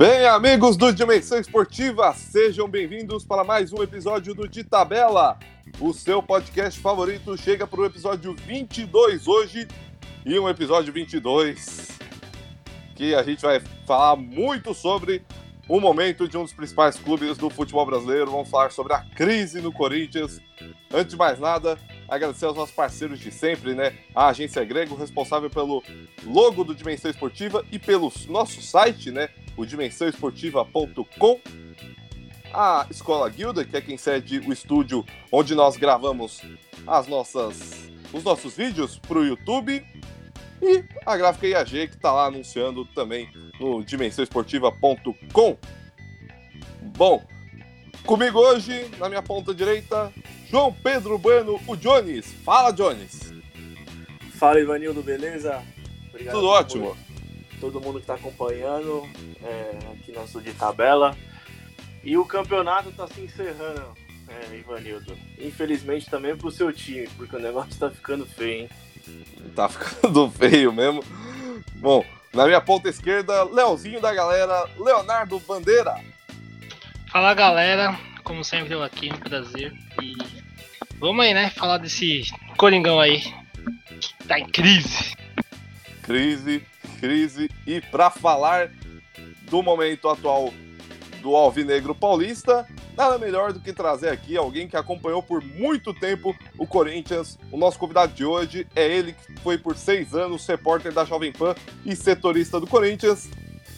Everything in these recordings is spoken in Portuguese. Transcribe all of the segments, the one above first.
Bem, amigos do Dimensão Esportiva, sejam bem-vindos para mais um episódio do De Tabela. O seu podcast favorito chega para o episódio 22 hoje e um episódio 22 que a gente vai falar muito sobre o momento de um dos principais clubes do futebol brasileiro. Vamos falar sobre a crise no Corinthians. Antes de mais nada, agradecer aos nossos parceiros de sempre, né? A Agência Grego, responsável pelo logo do Dimensão Esportiva e pelo nosso site, né? O dimensãoesportiva.com. A Escola Guilda, que é quem cede o estúdio onde nós gravamos as nossas, os nossos vídeos para o YouTube. E a Gráfica IAG, que está lá anunciando também no dimensãoesportiva.com. Bom, comigo hoje, na minha ponta direita, João Pedro Bueno, o Jones. Fala, Jones. Fala, Ivanildo, beleza? Obrigado Tudo ótimo. Todo mundo que está acompanhando é, aqui na Sul de Tabela. E o campeonato está se encerrando, é, Ivanildo. Infelizmente também para o seu time, porque o negócio está ficando feio, hein? Tá ficando feio mesmo. Bom, na minha ponta esquerda, Leozinho da galera, Leonardo Bandeira. Fala galera, como sempre eu aqui, um prazer. E vamos aí, né? Falar desse Coringão aí. Que tá em crise. Crise, crise. E para falar do momento atual do Alvinegro Paulista, nada melhor do que trazer aqui alguém que acompanhou por muito tempo o Corinthians. O nosso convidado de hoje é ele que foi por seis anos repórter da Jovem Pan e setorista do Corinthians.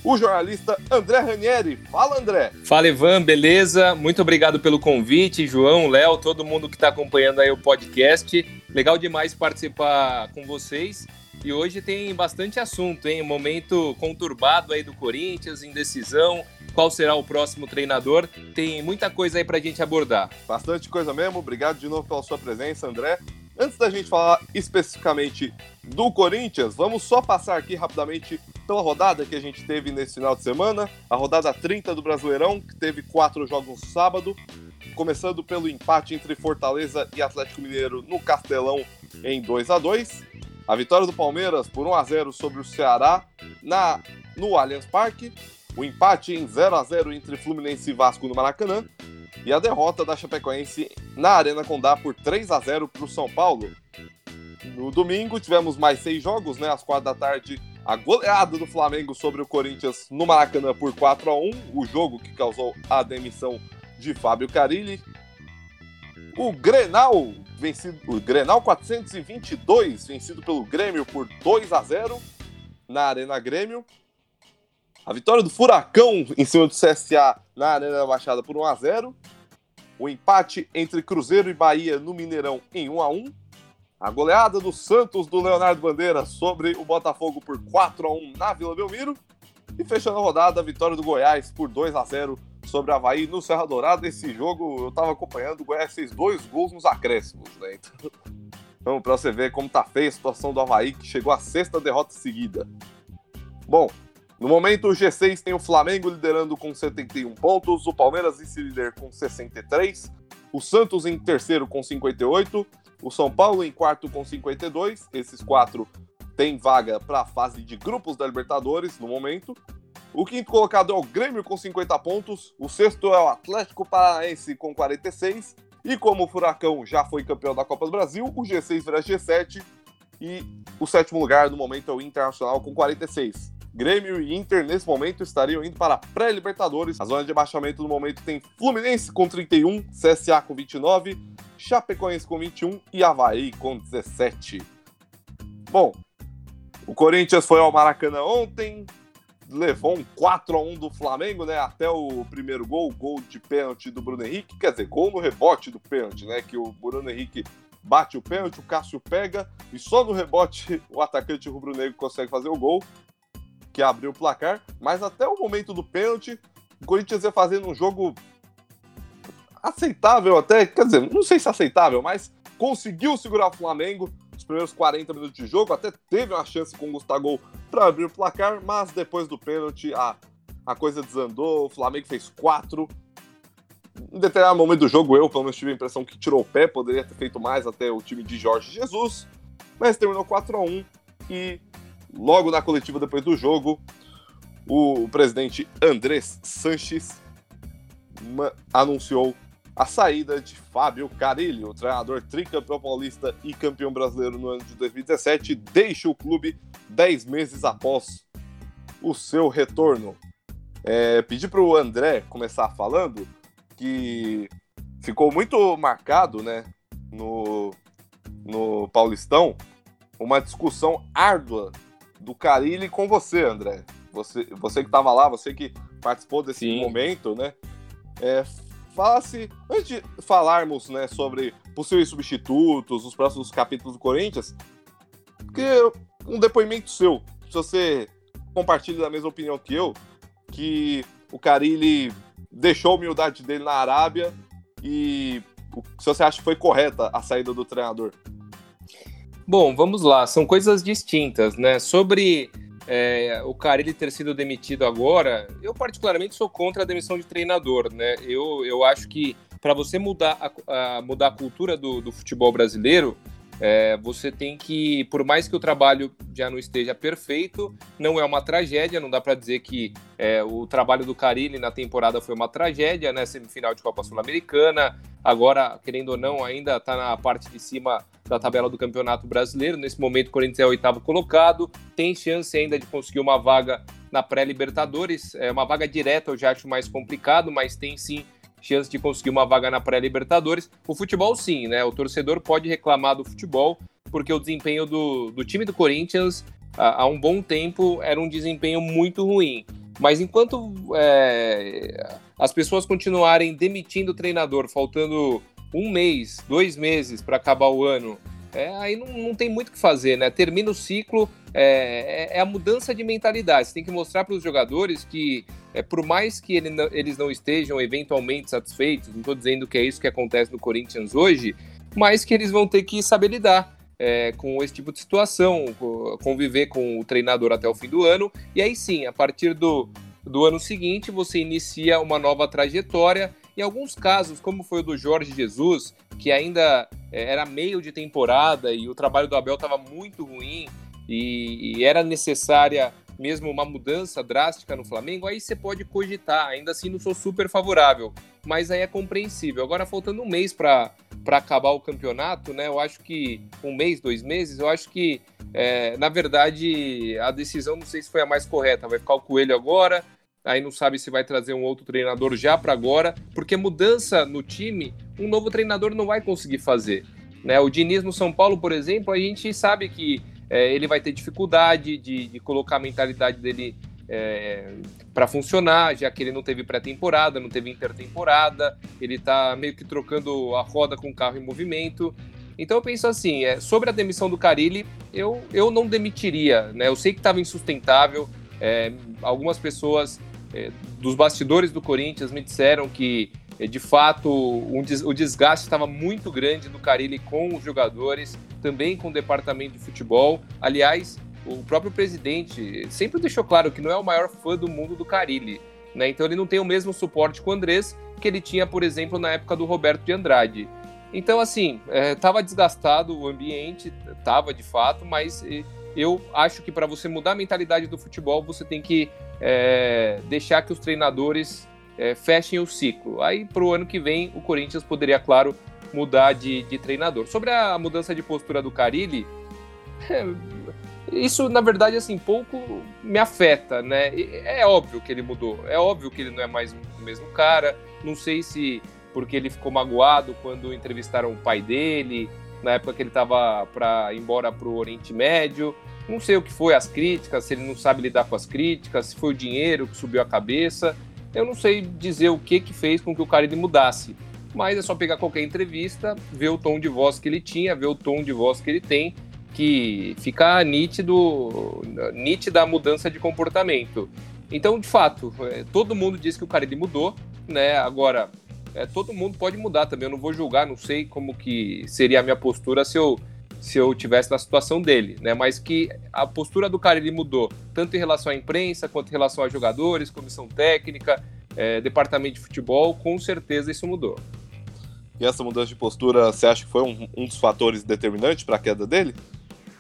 O jornalista André Ranieri. Fala, André. Fala, Ivan, beleza? Muito obrigado pelo convite, João, Léo, todo mundo que está acompanhando aí o podcast. Legal demais participar com vocês. E hoje tem bastante assunto, hein? Momento conturbado aí do Corinthians, indecisão, qual será o próximo treinador. Tem muita coisa aí para a gente abordar. Bastante coisa mesmo. Obrigado de novo pela sua presença, André. Antes da gente falar especificamente do Corinthians, vamos só passar aqui rapidamente pela rodada que a gente teve nesse final de semana. A rodada 30 do Brasileirão, que teve quatro jogos no sábado. Começando pelo empate entre Fortaleza e Atlético Mineiro no Castelão em 2 a 2 A vitória do Palmeiras por 1 a 0 sobre o Ceará na, no Allianz Parque o empate em 0 a 0 entre Fluminense e Vasco no Maracanã e a derrota da Chapecoense na Arena Condá por 3 a 0 para o São Paulo. No domingo tivemos mais seis jogos, né? Às quatro da tarde, a goleada do Flamengo sobre o Corinthians no Maracanã por 4 a 1 o jogo que causou a demissão de Fábio Carilli. O Grenal, vencido, o Grenal 422, vencido pelo Grêmio por 2 a 0 na Arena Grêmio. A vitória do Furacão em cima do CSA na Arena da Baixada por 1 a 0 O empate entre Cruzeiro e Bahia no Mineirão em 1 a 1 A goleada do Santos do Leonardo Bandeira sobre o Botafogo por 4 a 1 na Vila Belmiro. E fechando a rodada, a vitória do Goiás por 2 a 0 sobre a Havaí no Serra Dourada. Esse jogo eu estava acompanhando, o Goiás fez dois gols nos acréscimos, né? Então, então para você ver como tá feia a situação do Havaí, que chegou à sexta derrota seguida. Bom, no momento, o G6 tem o Flamengo liderando com 71 pontos, o Palmeiras vice-líder com 63, o Santos em terceiro com 58, o São Paulo em quarto com 52. Esses quatro têm vaga para a fase de grupos da Libertadores no momento. O quinto colocado é o Grêmio com 50 pontos, o sexto é o Atlético Paranaense com 46. E como o Furacão já foi campeão da Copa do Brasil, o G6 vira G7 e o sétimo lugar no momento é o Internacional com 46. Grêmio e Inter, nesse momento, estariam indo para a pré-Libertadores. A zona de abaixamento no momento tem Fluminense com 31, CSA com 29, Chapecoense com 21 e Havaí com 17. Bom, o Corinthians foi ao Maracanã ontem, levou um 4 a 1 do Flamengo, né? Até o primeiro gol, gol de pênalti do Bruno Henrique, quer dizer, gol no rebote do pênalti, né? Que o Bruno Henrique bate o pênalti, o Cássio pega e só no rebote o atacante rubro-negro consegue fazer o gol que abriu o placar, mas até o momento do pênalti, o Corinthians ia fazendo um jogo aceitável até, quer dizer, não sei se aceitável, mas conseguiu segurar o Flamengo nos primeiros 40 minutos de jogo, até teve uma chance com o Gustavo para abrir o placar, mas depois do pênalti a, a coisa desandou, o Flamengo fez quatro. Em determinado momento do jogo, eu pelo menos tive a impressão que tirou o pé, poderia ter feito mais até o time de Jorge Jesus, mas terminou 4 a 1 e logo na coletiva depois do jogo, o presidente Andrés Sanches anunciou a saída de Fábio Carilli, o treinador tricampeão paulista e campeão brasileiro no ano de 2017, deixa o clube 10 meses após o seu retorno. É, pedi para o André começar falando que ficou muito marcado né, no, no Paulistão uma discussão árdua do Carilli com você, André. Você, você que estava lá, você que participou desse Sim. momento, né? É, fala-se, antes de falarmos né, sobre possíveis substitutos, os próximos capítulos do Corinthians, que um depoimento seu, se você compartilha da mesma opinião que eu, que o Carilli deixou a humildade dele na Arábia e se você acha que foi correta a saída do treinador. Bom, vamos lá, são coisas distintas, né? Sobre é, o Carilli ter sido demitido agora, eu particularmente sou contra a demissão de treinador, né? Eu, eu acho que para você mudar a, a, mudar a cultura do, do futebol brasileiro, é, você tem que, por mais que o trabalho já não esteja perfeito, não é uma tragédia, não dá para dizer que é, o trabalho do Carilli na temporada foi uma tragédia, né? Semifinal de Copa Sul-Americana, agora, querendo ou não, ainda está na parte de cima da tabela do Campeonato Brasileiro. Nesse momento, o Corinthians é o oitavo colocado, tem chance ainda de conseguir uma vaga na pré-Libertadores. É uma vaga direta, eu já acho mais complicado, mas tem sim chance de conseguir uma vaga na pré-Libertadores. O futebol, sim, né? O torcedor pode reclamar do futebol, porque o desempenho do, do time do Corinthians há, há um bom tempo era um desempenho muito ruim. Mas enquanto é, as pessoas continuarem demitindo o treinador, faltando um mês, dois meses para acabar o ano, é, aí não, não, tem muito o que fazer, né? Termina o ciclo, é, é, é a mudança de mentalidade. Você tem que mostrar para os jogadores que, é, por mais que ele eles não estejam eventualmente satisfeitos, não estou dizendo que é isso que acontece no Corinthians hoje, mas que eles vão ter que saber lidar. É, com esse tipo de situação, conviver com o treinador até o fim do ano, e aí sim, a partir do, do ano seguinte, você inicia uma nova trajetória em alguns casos, como foi o do Jorge Jesus, que ainda é, era meio de temporada e o trabalho do Abel estava muito ruim e, e era necessária mesmo uma mudança drástica no Flamengo, aí você pode cogitar. Ainda assim, não sou super favorável, mas aí é compreensível. Agora, faltando um mês para acabar o campeonato, né? Eu acho que um mês, dois meses, eu acho que, é, na verdade, a decisão não sei se foi a mais correta. Vai ficar o Coelho agora, aí não sabe se vai trazer um outro treinador já para agora, porque mudança no time, um novo treinador não vai conseguir fazer. Né? O Diniz no São Paulo, por exemplo, a gente sabe que é, ele vai ter dificuldade de, de colocar a mentalidade dele é, para funcionar, já que ele não teve pré-temporada, não teve intertemporada, ele está meio que trocando a roda com o carro em movimento. Então eu penso assim, é, sobre a demissão do Carilli, eu, eu não demitiria, né? Eu sei que estava insustentável, é, algumas pessoas dos bastidores do Corinthians me disseram que, é, de fato, um des o desgaste estava muito grande do Carilli com os jogadores, também com o departamento de futebol. Aliás, o próprio presidente sempre deixou claro que não é o maior fã do mundo do Carilli. Né? Então ele não tem o mesmo suporte com o Andrés que ele tinha, por exemplo, na época do Roberto de Andrade. Então, assim, estava é, desgastado o ambiente, estava de fato, mas eu acho que para você mudar a mentalidade do futebol, você tem que é, deixar que os treinadores é, fechem o ciclo. Aí, para o ano que vem, o Corinthians poderia, claro, mudar de, de treinador. Sobre a mudança de postura do Carilli, é, isso, na verdade, assim, pouco me afeta, né? É óbvio que ele mudou, é óbvio que ele não é mais o mesmo cara. Não sei se porque ele ficou magoado quando entrevistaram o pai dele, na época que ele estava para ir embora para o Oriente Médio. Não sei o que foi as críticas, se ele não sabe lidar com as críticas, se foi o dinheiro que subiu a cabeça. Eu não sei dizer o que que fez com que o cara mudasse. Mas é só pegar qualquer entrevista, ver o tom de voz que ele tinha, ver o tom de voz que ele tem, que fica nítido, nítida a mudança de comportamento. Então, de fato, é, todo mundo diz que o cara mudou, né? Agora, é, todo mundo pode mudar também. Eu não vou julgar, não sei como que seria a minha postura se eu se eu tivesse na situação dele, né? Mas que a postura do cara ele mudou tanto em relação à imprensa quanto em relação a jogadores, comissão técnica, é, departamento de futebol, com certeza isso mudou. E essa mudança de postura, você acha que foi um, um dos fatores determinantes para a queda dele?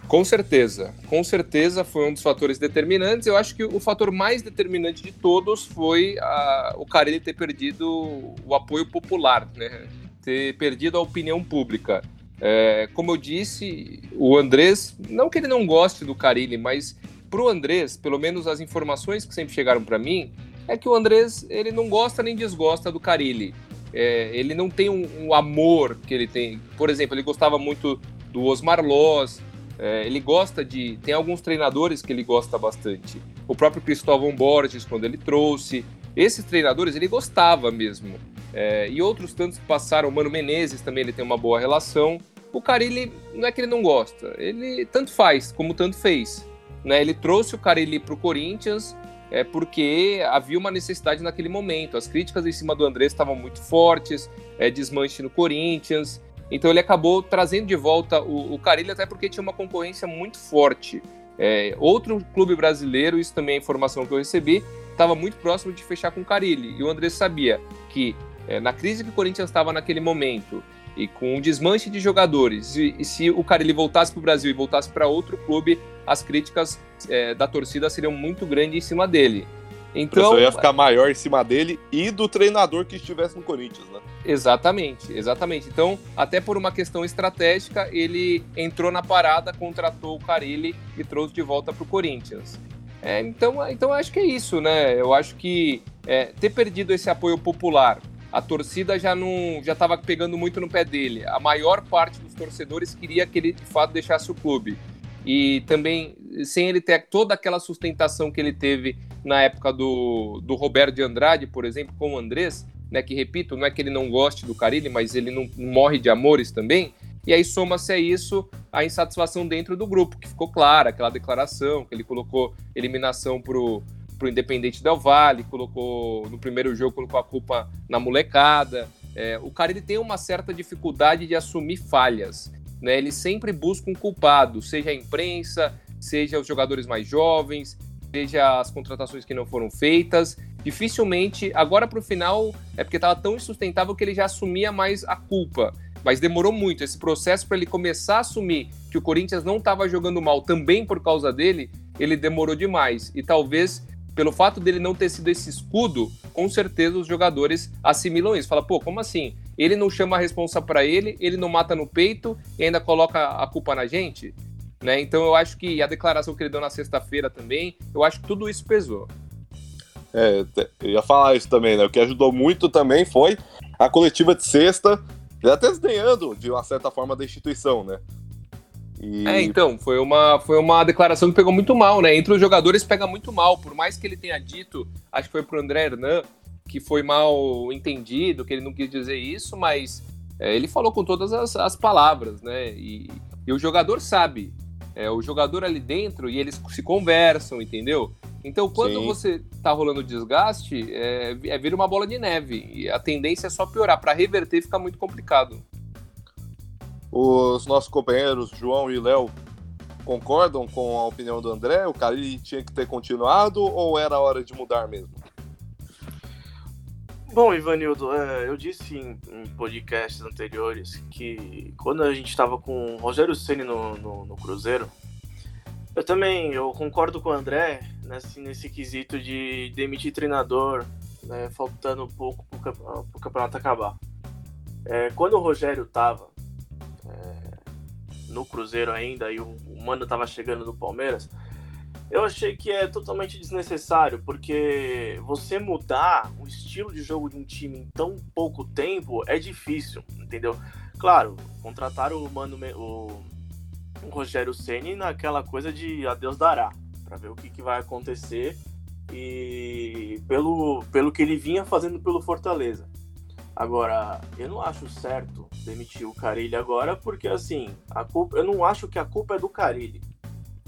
Com certeza, com certeza foi um dos fatores determinantes. Eu acho que o fator mais determinante de todos foi a, o Carilli ter perdido o apoio popular, né? ter perdido a opinião pública. É, como eu disse, o Andrés, não que ele não goste do Carilli, mas para o Andrés, pelo menos as informações que sempre chegaram para mim, é que o Andrés ele não gosta nem desgosta do Carilli. É, ele não tem um, um, amor que ele tem. Por exemplo, ele gostava muito do Osmar Loz, é, ele gosta de. Tem alguns treinadores que ele gosta bastante. O próprio Cristóvão Borges, quando ele trouxe. Esses treinadores ele gostava mesmo. É, e outros tantos que passaram, o Mano Menezes também ele tem uma boa relação. O Carilli, não é que ele não gosta, ele tanto faz, como tanto fez. Né? Ele trouxe o Carilli para o Corinthians, é porque havia uma necessidade naquele momento. As críticas em cima do André estavam muito fortes, é, desmanche no Corinthians. Então ele acabou trazendo de volta o, o Carilli, até porque tinha uma concorrência muito forte. É, outro clube brasileiro, isso também é informação que eu recebi, estava muito próximo de fechar com o Carilli. E o André sabia que é, na crise que o Corinthians estava naquele momento, e com um desmanche de jogadores, e, e se o Carilli voltasse para o Brasil e voltasse para outro clube, as críticas é, da torcida seriam muito grandes em cima dele. Então ia ficar maior em cima dele e do treinador que estivesse no Corinthians, né? Exatamente, exatamente. Então, até por uma questão estratégica, ele entrou na parada, contratou o Carilli e trouxe de volta para o Corinthians. É, então, então acho que é isso, né? Eu acho que é, ter perdido esse apoio popular, a torcida já não já estava pegando muito no pé dele. A maior parte dos torcedores queria que ele de fato deixasse o clube e também sem ele ter toda aquela sustentação que ele teve na época do, do Roberto de Andrade, por exemplo, com o Andrés, né, que repito, não é que ele não goste do Carilli, mas ele não morre de amores também. E aí soma-se a isso a insatisfação dentro do grupo, que ficou clara, aquela declaração que ele colocou eliminação pro pro Independente Del Valle, colocou no primeiro jogo colocou a culpa na molecada. É, o Carilli tem uma certa dificuldade de assumir falhas né, ele sempre busca um culpado, seja a imprensa, seja os jogadores mais jovens, seja as contratações que não foram feitas. Dificilmente, agora para o final, é porque estava tão insustentável que ele já assumia mais a culpa. Mas demorou muito. Esse processo para ele começar a assumir que o Corinthians não estava jogando mal também por causa dele, ele demorou demais. E talvez, pelo fato dele não ter sido esse escudo, com certeza os jogadores assimilam isso. Fala, pô, como assim? ele não chama a responsa para ele, ele não mata no peito e ainda coloca a culpa na gente, né? Então eu acho que a declaração que ele deu na sexta-feira também, eu acho que tudo isso pesou. É, eu ia falar isso também, né? O que ajudou muito também foi a coletiva de sexta, até desdenhando de uma certa forma da instituição, né? E... É, então, foi uma, foi uma declaração que pegou muito mal, né? Entre os jogadores pega muito mal, por mais que ele tenha dito, acho que foi pro André Hernan, que foi mal entendido, que ele não quis dizer isso, mas é, ele falou com todas as, as palavras, né? E, e, o jogador sabe. É, o jogador ali dentro e eles se conversam, entendeu? Então, quando Sim. você tá rolando desgaste, é, é vira uma bola de neve. E a tendência é só piorar. Para reverter fica muito complicado. Os nossos companheiros, João e Léo, concordam com a opinião do André? O Cali tinha que ter continuado ou era hora de mudar mesmo? Bom, Ivanildo, é, eu disse em, em, podcasts anteriores que quando a gente estava com o Rogério Ceni no, no, no, Cruzeiro, eu também eu concordo com o André nesse, nesse quesito de demitir treinador, né, faltando pouco para o campeonato acabar. É, quando o Rogério estava é, no Cruzeiro ainda e o, o Mano estava chegando no Palmeiras, eu achei que é totalmente desnecessário, porque você mudar o estilo de jogo de um time em tão pouco tempo é difícil, entendeu? Claro, contratar o Mano o, o Rogério Ceni naquela coisa de a Deus dará, para ver o que, que vai acontecer e pelo, pelo que ele vinha fazendo pelo Fortaleza. Agora, eu não acho certo demitir o Carilli agora, porque assim, a culpa, eu não acho que a culpa é do Carilli.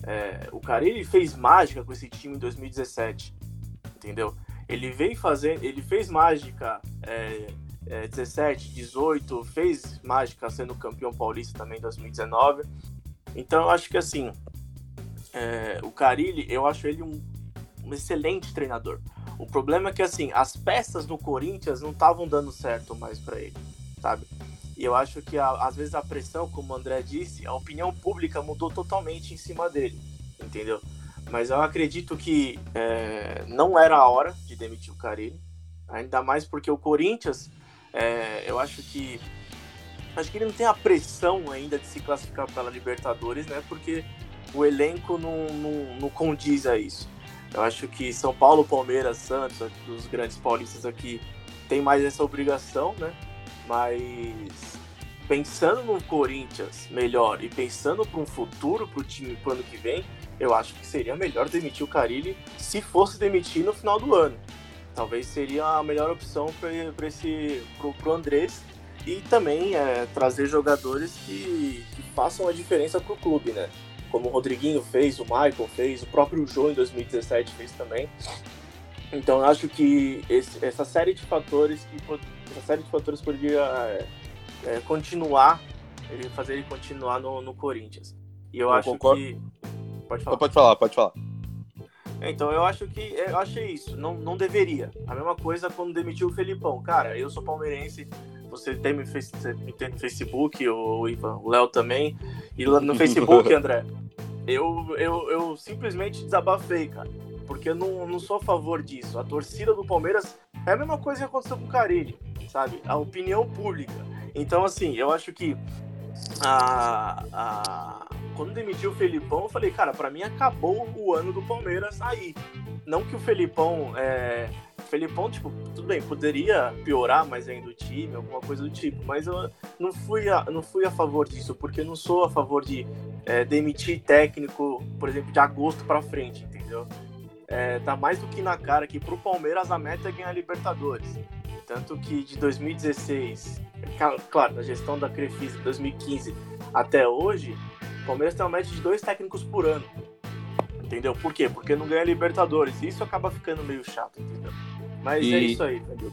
É, o Carilli fez mágica com esse time em 2017, entendeu? Ele veio fazer, ele fez mágica é, é, 17, 18, fez mágica sendo campeão paulista também em 2019. Então eu acho que assim, é, o Carilli, eu acho ele um, um excelente treinador. O problema é que assim, as peças do Corinthians não estavam dando certo mais para ele, sabe? E eu acho que às vezes a pressão, como o André disse, a opinião pública mudou totalmente em cima dele, entendeu? Mas eu acredito que é, não era a hora de demitir o Carilli, ainda mais porque o Corinthians, é, eu acho que acho que ele não tem a pressão ainda de se classificar pela Libertadores, né? Porque o elenco não, não, não condiz a isso. Eu acho que São Paulo, Palmeiras, Santos, os grandes paulistas aqui, tem mais essa obrigação, né? Mas pensando no Corinthians melhor e pensando para um futuro para o time para o ano que vem, eu acho que seria melhor demitir o Carilli se fosse demitir no final do ano. Talvez seria a melhor opção para esse pro, pro Andrés e também é, trazer jogadores que, que façam a diferença para o clube, né? Como o Rodriguinho fez, o Michael fez, o próprio João em 2017 fez também. Então eu acho que esse, essa série de fatores que essa série de fatores poderia é, é, continuar, ele fazer ele continuar no, no Corinthians. E eu, eu acho concordo. que pode falar. Pode falar, pode falar. Então eu acho que eu achei isso, não, não deveria. A mesma coisa quando demitiu o Felipão. Cara, eu sou palmeirense, você tem, me, me tem no Facebook, o Ivan, o Léo também. E no Facebook, André, eu, eu, eu simplesmente desabafei, cara. Porque eu não, não sou a favor disso. A torcida do Palmeiras é a mesma coisa que aconteceu com o Carilli, sabe? A opinião pública. Então, assim, eu acho que a, a, quando demitiu o Felipão, eu falei, cara, para mim acabou o ano do Palmeiras aí. Não que o Felipão. É, Felipão, tipo, tudo bem, poderia piorar mais ainda o time, alguma coisa do tipo, mas eu não fui a, não fui a favor disso, porque não sou a favor de é, demitir técnico, por exemplo, de agosto para frente, entendeu? É, tá mais do que na cara que pro Palmeiras a meta é ganhar Libertadores. Tanto que de 2016, claro, na gestão da Crefisa de 2015 até hoje, o Palmeiras tem uma média de dois técnicos por ano. Entendeu? Por quê? Porque não ganha Libertadores. Isso acaba ficando meio chato, entendeu? Mas e, é isso aí, entendeu?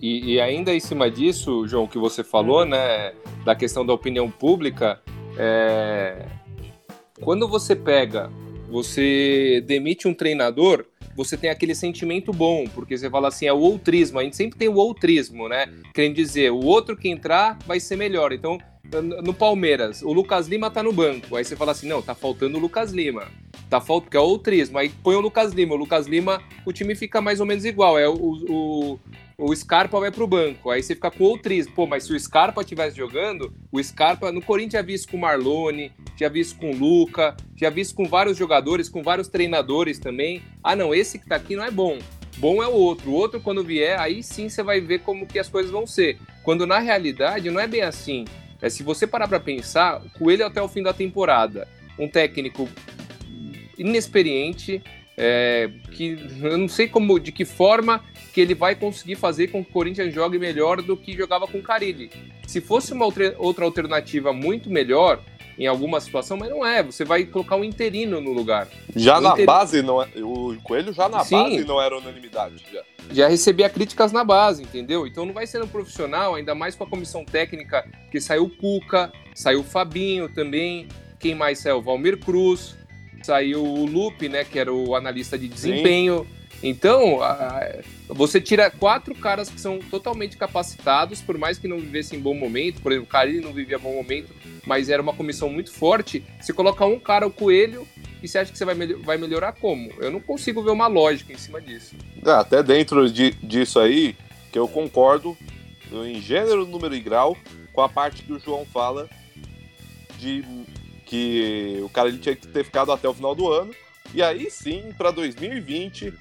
E, e, ainda em cima disso, João, que você falou, uhum. né, da questão da opinião pública, é... quando você pega, você demite um treinador, você tem aquele sentimento bom, porque você fala assim, é o outrismo, a gente sempre tem o outrismo, né? Querendo dizer, o outro que entrar vai ser melhor. Então, no Palmeiras, o Lucas Lima tá no banco. Aí você fala assim, não, tá faltando o Lucas Lima. Tá faltando, que é o outrismo. Aí põe o Lucas Lima. O Lucas Lima, o time fica mais ou menos igual. É o, o, o Scarpa vai pro banco. Aí você fica com o outrismo. Pô, mas se o Scarpa estivesse jogando, o Scarpa, no Corinthians já vi isso com o Marlone, já vi isso com o Luca, já vi isso com vários jogadores, com vários treinadores também. Ah, não, esse que tá aqui não é bom. Bom é o outro. O outro, quando vier, aí sim você vai ver como que as coisas vão ser. Quando na realidade não é bem assim. É, se você parar para pensar, o Coelho até o fim da temporada, um técnico inexperiente, é, que eu não sei como, de que forma que ele vai conseguir fazer com que o Corinthians jogue melhor do que jogava com o Carilli. Se fosse uma outra, outra alternativa muito melhor, em alguma situação, mas não é. Você vai colocar um interino no lugar. Já o na inter... base, não é, o Coelho já na Sim. base não era unanimidade. Já. já recebia críticas na base, entendeu? Então não vai ser um profissional, ainda mais com a comissão técnica, que saiu o Cuca, saiu o Fabinho também. Quem mais saiu? Valmir Cruz, saiu o Lupe, né, que era o analista de desempenho. Sim. Então, você tira quatro caras que são totalmente capacitados, por mais que não vivessem bom momento, por exemplo, o Carilli não vivia bom momento, mas era uma comissão muito forte. Você coloca um cara, o Coelho, e você acha que você vai, vai melhorar como? Eu não consigo ver uma lógica em cima disso. É, até dentro de, disso aí, que eu concordo em gênero, número e grau com a parte que o João fala de que o cara ele tinha que ter ficado até o final do ano. E aí sim, para 2020,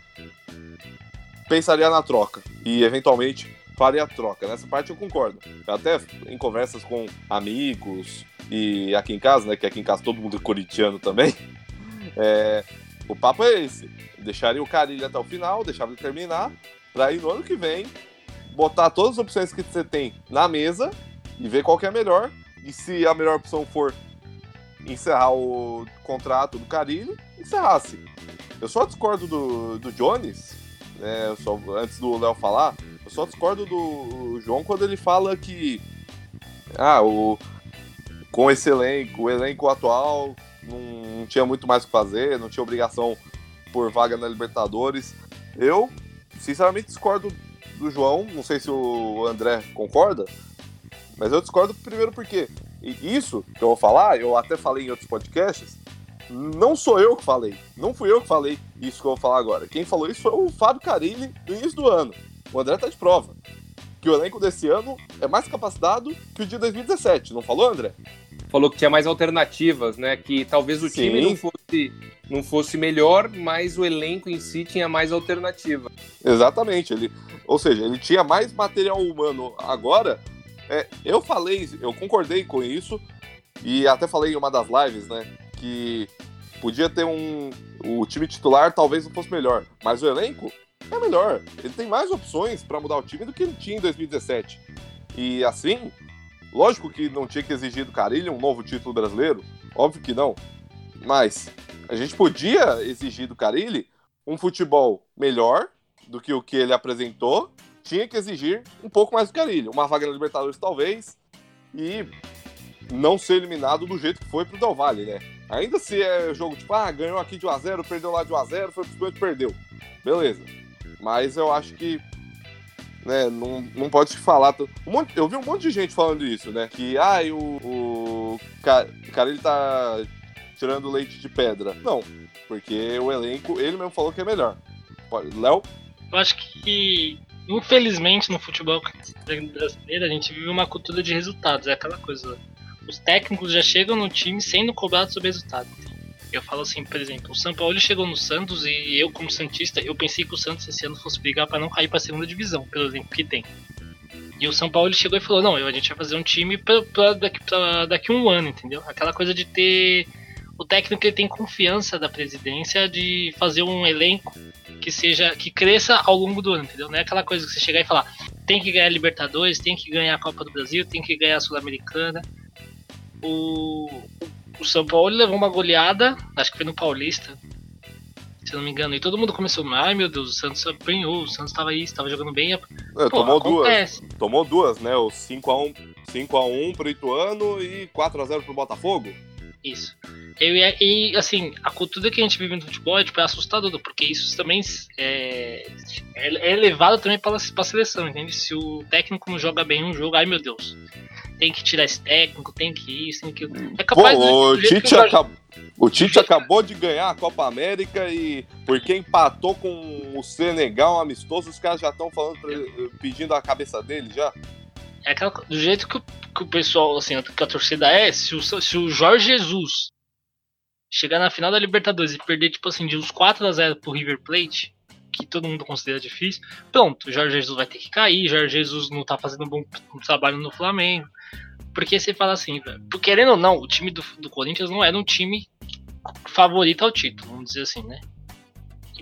pensaria na troca. E eventualmente faria a troca. Nessa parte eu concordo. Até em conversas com amigos e aqui em casa, né? Que aqui em casa todo mundo é corintiano também. É, o papo é esse. Deixaria o Carilho até o final, deixava ele terminar, para ir no ano que vem, botar todas as opções que você tem na mesa e ver qual que é a melhor. E se a melhor opção for encerrar o contrato do Carilho, encerrasse. Eu só discordo do, do Jones, né? Só, antes do Léo falar, eu só discordo do João quando ele fala que ah, o, com esse elenco, o elenco atual não tinha muito mais o que fazer, não tinha obrigação por vaga na Libertadores. Eu, sinceramente, discordo do João, não sei se o André concorda, Mas eu discordo primeiro porque isso que eu vou falar, eu até falei em outros podcasts, não sou eu que falei. Não fui eu que falei isso que eu vou falar agora. Quem falou isso foi o Fábio Carilli no início do ano. O André tá de prova. Que o elenco desse ano é mais capacitado que o de 2017, não falou, André? Falou que tinha mais alternativas, né? Que talvez o time não fosse, não fosse melhor, mas o elenco em si tinha mais alternativa. Exatamente. Ele, ou seja, ele tinha mais material humano agora. É, eu falei, eu concordei com isso, e até falei em uma das lives, né? Que podia ter um. O time titular talvez não fosse melhor, mas o elenco é melhor. Ele tem mais opções para mudar o time do que ele tinha em 2017. E assim, lógico que não tinha que exigir do Carilho um novo título brasileiro, óbvio que não. Mas a gente podia exigir do Carilli um futebol melhor do que o que ele apresentou. Tinha que exigir um pouco mais do Carilli, uma vaga na Libertadores talvez, e não ser eliminado do jeito que foi pro Del Valle, né? Ainda se é jogo tipo, ah, ganhou aqui de 1x0, perdeu lá de 1x0, foi pro perdeu. Beleza. Mas eu acho que né, não, não pode falar. Um monte, eu vi um monte de gente falando isso, né? Que ah, o, o cara ele tá tirando leite de pedra. Não, porque o elenco, ele mesmo falou que é melhor. Léo? Eu acho que, infelizmente, no futebol brasileiro, a gente vive uma cultura de resultados. É aquela coisa. Os técnicos já chegam no time sendo cobrados sobre resultado. Eu falo assim, por exemplo, o São Paulo chegou no Santos e eu, como Santista, eu pensei que o Santos esse ano fosse brigar para não cair para a segunda divisão, pelo exemplo que tem. E o São Paulo chegou e falou: não, a gente vai fazer um time pra daqui, pra daqui um ano, entendeu? Aquela coisa de ter. O técnico ele tem confiança da presidência de fazer um elenco que seja que cresça ao longo do ano, entendeu? Não é aquela coisa que você chegar e falar: tem que ganhar a Libertadores, tem que ganhar a Copa do Brasil, tem que ganhar a Sul-Americana. O, o São Paulo levou uma goleada, acho que foi no Paulista, se não me engano, e todo mundo começou, ai meu Deus, o Santos apanhou, o Santos estava aí, estava jogando bem. É, Pô, tomou acontece. duas. Tomou duas, né? O 5x1 5x1 pro Ituano e 4x0 pro Botafogo. Isso. E, e, assim, a cultura que a gente vive no futebol é, tipo, é assustadora, porque isso também é, é, é levado também para a seleção, entende? Se o técnico não joga bem um jogo, ai meu Deus, tem que tirar esse técnico, tem que isso, tem que. É capaz Pô, o Tite, o Tite acabou de ganhar a Copa América e porque empatou com o Senegal um amistoso, os caras já estão falando pedindo a cabeça dele já. É aquela, do jeito que o, que o pessoal, assim, que a torcida é, se o, se o Jorge Jesus chegar na final da Libertadores e perder, tipo assim, de uns 4 a 0 pro River Plate, que todo mundo considera difícil, pronto, o Jorge Jesus vai ter que cair, Jorge Jesus não tá fazendo um bom trabalho no Flamengo. Porque você fala assim, querendo ou não, o time do, do Corinthians não era um time favorito ao título, vamos dizer assim, né?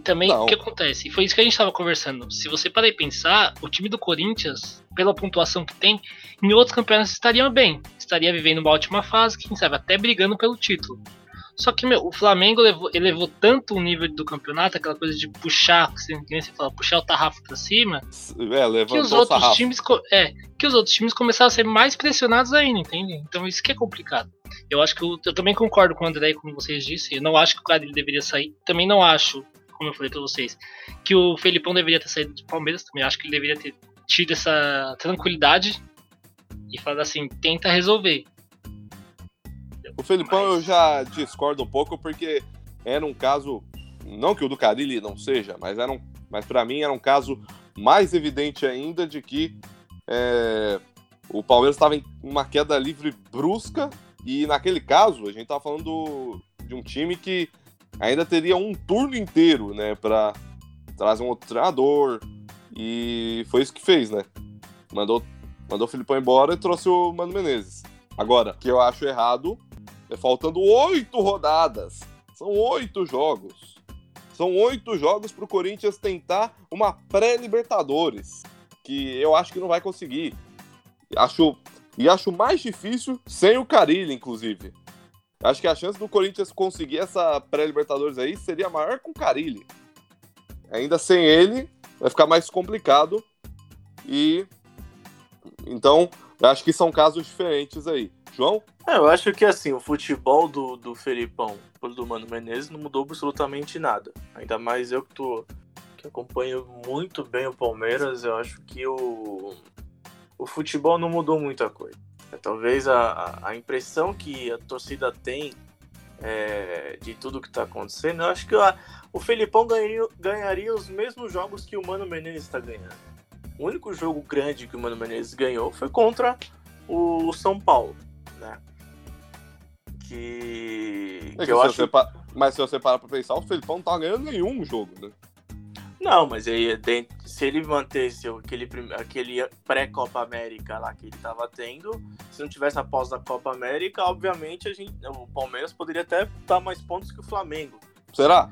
Também não. o que acontece? Foi isso que a gente estava conversando. Se você parar e pensar, o time do Corinthians, pela pontuação que tem, em outros campeonatos estaria bem. Estaria vivendo uma ótima fase, quem sabe até brigando pelo título. Só que, meu, o Flamengo elevou, elevou tanto o nível do campeonato, aquela coisa de puxar, que você fala, puxar o tarrafo pra cima, é, que os outros times é, que os outros times começaram a ser mais pressionados ainda, entende? Então isso que é complicado. Eu acho que eu, eu também concordo com o André, como vocês disseram. Eu não acho que o cara deveria sair. Também não acho, como eu falei pra vocês, que o Felipão deveria ter saído do Palmeiras. Também acho que ele deveria ter tido essa tranquilidade e falar assim, tenta resolver. O Felipão mas... eu já discordo um pouco porque era um caso, não que o do Carilli não seja, mas era um, mas para mim era um caso mais evidente ainda de que é, o Palmeiras estava em uma queda livre brusca e naquele caso a gente estava falando do, de um time que ainda teria um turno inteiro, né, para trazer um outro treinador e foi isso que fez, né? Mandou mandou o Filipão embora e trouxe o Mano Menezes. Agora, que eu acho errado é faltando oito rodadas. São oito jogos. São oito jogos para o Corinthians tentar uma pré-Libertadores. Que eu acho que não vai conseguir. Acho, e acho mais difícil sem o Carilli, inclusive. Acho que a chance do Corinthians conseguir essa pré-Libertadores aí seria maior com o Carilli. Ainda sem ele, vai ficar mais complicado. E. Então, acho que são casos diferentes aí. João? É, eu acho que assim, o futebol do, do Felipão pro do Mano Menezes não mudou absolutamente nada. Ainda mais eu que tô que acompanho muito bem o Palmeiras, eu acho que o o futebol não mudou muita coisa. É, talvez a, a impressão que a torcida tem é, de tudo que está acontecendo, eu acho que a, o Felipão ganharia, ganharia os mesmos jogos que o Mano Menezes está ganhando. O único jogo grande que o Mano Menezes ganhou foi contra o São Paulo, né? Que, É que eu acho pa- Mas se você parar pra pensar, o Felipão não tá ganhando nenhum jogo, né? Não, mas aí dentro- se ele mantesse aquele, aquele pré-Copa América lá que ele estava tendo, se não tivesse a da Copa América, obviamente a gente, o Palmeiras poderia até dar mais pontos que o Flamengo. Será?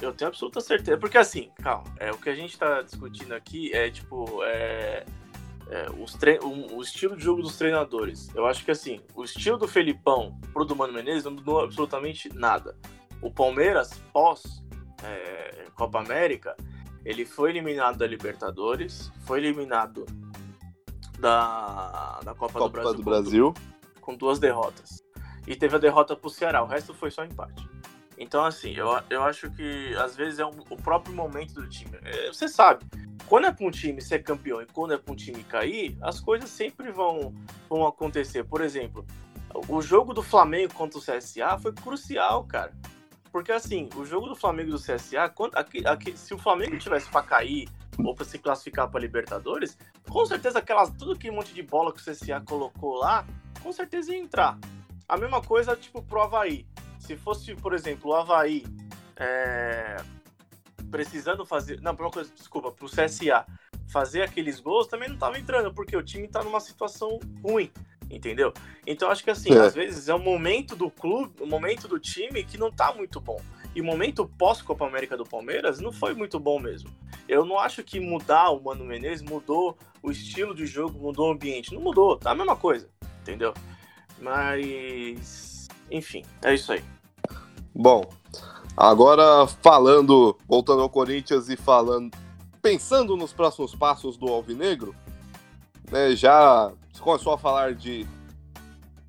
Eu tenho absoluta certeza. Porque assim, calma, é, o que a gente tá discutindo aqui é tipo. É, é, os tre o, o estilo de jogo dos treinadores. Eu acho que assim, o estilo do Felipão pro do Mano Menezes não mudou absolutamente nada. O Palmeiras, pós é, Copa América, ele foi eliminado da Libertadores, foi eliminado da, da Copa, Copa do Brasil, do com- Brasil. com duas derrotas. E teve a derrota pro Ceará, o resto foi só empate. Então, assim, eu, eu acho que às vezes é um- o próprio momento do time. É, você sabe, quando é pra um time ser campeão e quando é pra um time cair, as coisas sempre vão, vão acontecer. Por exemplo, o jogo do Flamengo contra o CSA foi crucial, cara. Porque assim, o jogo do Flamengo e do CSA, quando, aqui, aqui- se o Flamengo tivesse pra cair ou pra se classificar pra Libertadores, com certeza aquelas, tudo aquele monte de bola que o CSA colocou lá, com certeza ia entrar. A mesma coisa, tipo, pro Havaí. Se fosse, por exemplo, o Havaí é, precisando fazer. Não, uma coisa, desculpa, pro CSA fazer aqueles gols também não tava entrando, porque o time tá numa situação ruim, entendeu? Então acho que assim, É. às vezes é o momento do clube, o momento do time que não tá muito bom. E o momento pós-Copa América do Palmeiras não foi muito bom mesmo. Eu não acho que mudar o Mano Menezes mudou o estilo de jogo, mudou o ambiente. Não mudou, tá a mesma coisa, entendeu? Mas. Enfim, é isso aí. Bom, agora falando, voltando ao Corinthians e falando, pensando nos próximos passos do Alvinegro, né, já começou a falar de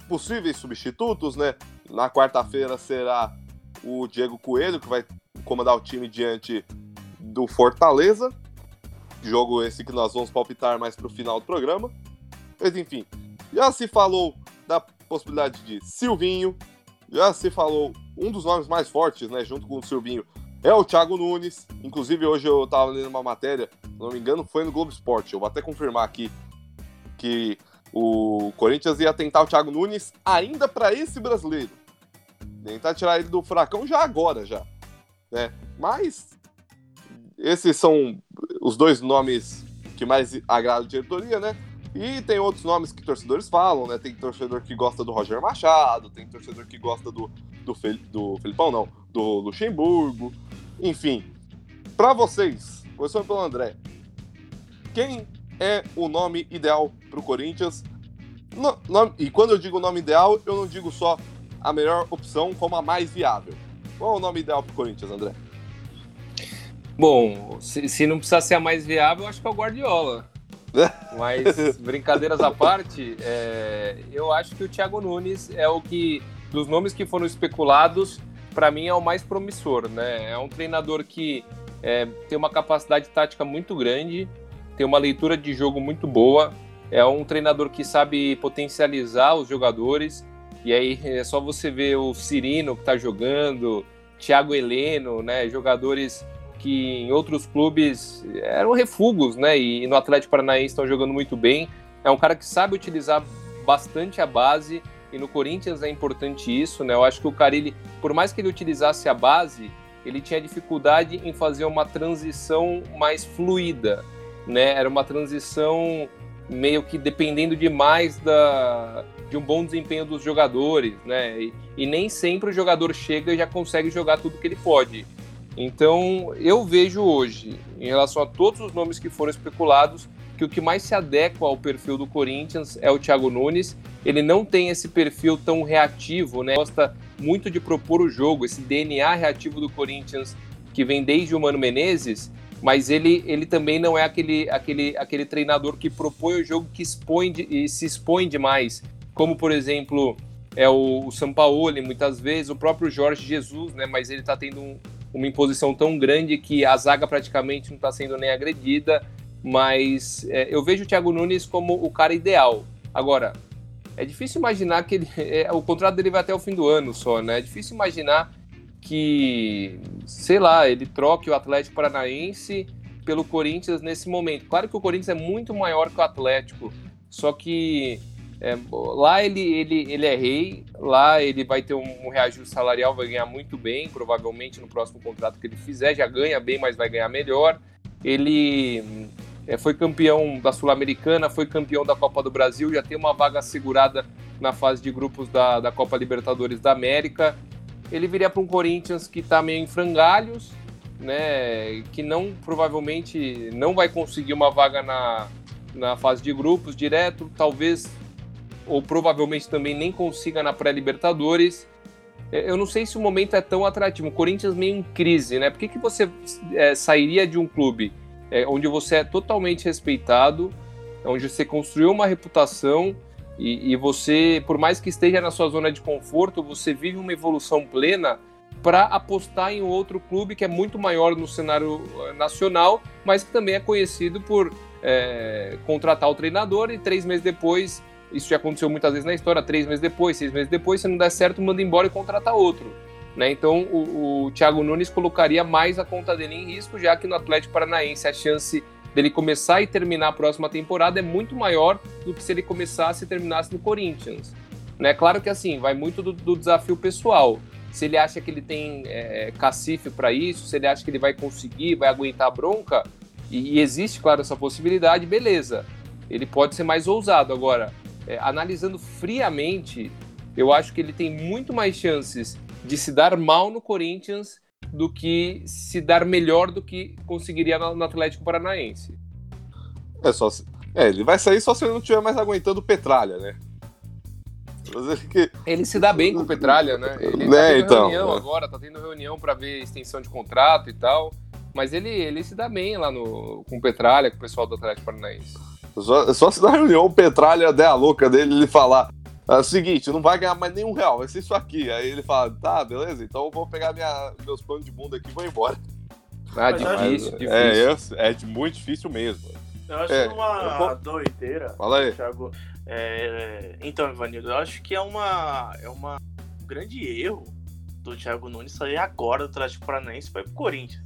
possíveis substitutos, né? Na quarta-feira será o Diego Coelho, que vai comandar o time diante do Fortaleza. Jogo esse que nós vamos palpitar mais pro final do programa. Mas enfim, já se falou da possibilidade de Silvinho, já se falou um dos nomes mais fortes, né, junto com o Silvinho, é o Thiago Nunes. Inclusive, hoje eu tava lendo uma matéria, se não me engano, foi no Globo Esporte. Eu vou até confirmar aqui que o Corinthians ia tentar o Thiago Nunes ainda para esse brasileiro. Tentar tirar ele do furacão já agora, já. Né? Mas esses são os dois nomes que mais agradam a diretoria, né? E tem outros nomes que torcedores falam, né? Tem torcedor que gosta do Roger Machado, tem torcedor que gosta do, do, Fel, do Felipão, não, do Luxemburgo. Enfim, para vocês, começando pelo André, quem é o nome ideal para o Corinthians? No, e quando eu digo nome ideal, eu não digo só a melhor opção, como a mais viável. Qual é o nome ideal para o Corinthians, André? Bom, se, se não precisar ser a mais viável, eu acho que é o Guardiola. Mas, brincadeiras à parte, é, eu acho que o Thiago Nunes é o que, dos nomes que foram especulados, para mim é o mais promissor, né? É um treinador que é, tem uma capacidade tática muito grande, tem uma leitura de jogo muito boa, é um treinador que sabe potencializar os jogadores, e aí é só você ver o Cirino que está jogando, Thiago Heleno, né? Jogadores que em outros clubes eram refugos, né? E no Atlético Paranaense estão jogando muito bem. É um cara que sabe utilizar bastante a base e no Corinthians é importante isso, né? Eu acho que o Carilli, por mais que ele utilizasse a base, ele tinha dificuldade em fazer uma transição mais fluida, né? Era uma transição meio que dependendo demais da, de um bom desempenho dos jogadores, né? E, e nem sempre o jogador chega e já consegue jogar tudo que ele pode. Então, eu vejo hoje, em relação a todos os nomes que foram especulados, que o que mais se adequa ao perfil do Corinthians é o Thiago Nunes. Ele não tem esse perfil tão reativo, né? Gosta muito de propor o jogo, esse DNA reativo do Corinthians que vem desde o Mano Menezes, mas ele, ele também não é aquele, aquele, aquele treinador que propõe o jogo que expõe de, e se expõe demais, como por exemplo é o, o Sampaoli, muitas vezes, o próprio Jorge Jesus, né? Mas ele está tendo um, uma imposição tão grande que a zaga praticamente não está sendo nem agredida. mas é, eu vejo o Thiago Nunes como o cara ideal. Agora, é difícil imaginar que ele, é, o contrato dele vai até o fim do ano só, né? É difícil imaginar que, sei lá, ele troque o Atlético Paranaense pelo Corinthians nesse momento. Claro que o Corinthians é muito maior que o Atlético, só que é, lá ele, ele, ele é rei, lá ele vai ter um, um reajuste salarial, vai ganhar muito bem, provavelmente no próximo contrato que ele fizer, já ganha bem, mas vai ganhar melhor. Ele é, foi campeão da Sul-Americana, foi campeão da Copa do Brasil, já tem uma vaga assegurada na fase de grupos da, da Copa Libertadores da América. Ele viria para um Corinthians que está meio em frangalhos, né, que não provavelmente não vai conseguir uma vaga na, na fase de grupos direto, talvez ou provavelmente também nem consiga na pré-Libertadores. É, eu não sei se o momento é tão atrativo. O Corinthians meio em crise, né? Por que, que você é, sairia de um clube é, onde você é totalmente respeitado, onde você construiu uma reputação e, e, você, por mais que esteja na sua zona de conforto, você vive uma evolução plena para apostar em outro clube que é muito maior no cenário eh, nacional, mas que também é conhecido por é, contratar o treinador e três meses depois isso já aconteceu muitas vezes na história, três meses depois, seis meses depois, se não der certo, manda embora e contrata outro. Né? Então o, o Thiago Nunes colocaria mais a conta dele em risco, já que no Atlético Paranaense a chance dele começar e terminar a próxima temporada é muito maior do que se ele começasse e terminasse no Corinthians. Né? Claro que assim, vai muito do, do desafio pessoal. Se ele acha que ele tem é, cacife para isso, se ele acha que ele vai conseguir, vai aguentar a bronca, e, e existe, claro, essa possibilidade, beleza. Ele pode ser mais ousado. Agora, é, analisando friamente, eu acho que ele tem muito mais chances de se dar mal no Corinthians do que se dar melhor do que conseguiria no, no Atlético Paranaense. É só se... É, ele vai sair só se ele não estiver mais aguentando Petralha, né? Que... Ele se dá bem com Petralha, né? Ele tá é, tendo então, reunião é. agora, tá tendo reunião para ver extensão de contrato e tal. Mas ele, ele se dá bem lá no, com Petralha, com o pessoal do Atlético Paranaense. Só, só se na reunião o Petralha der a louca dele ele falar. É o seguinte, não vai ganhar mais nenhum real, vai ser isso aqui. Aí ele fala, tá, beleza, então eu vou pegar minha, meus planos de bunda aqui e vou embora. Ah, difícil, difícil. É, é, muito difícil mesmo. Eu acho é, uma eu... doideira. Fala aí. Thiago. É, então, Ivanildo, eu acho que é uma, é uma um grande erro do Thiago Nunes sair agora do Atlético Paranaense para ir pro Corinthians.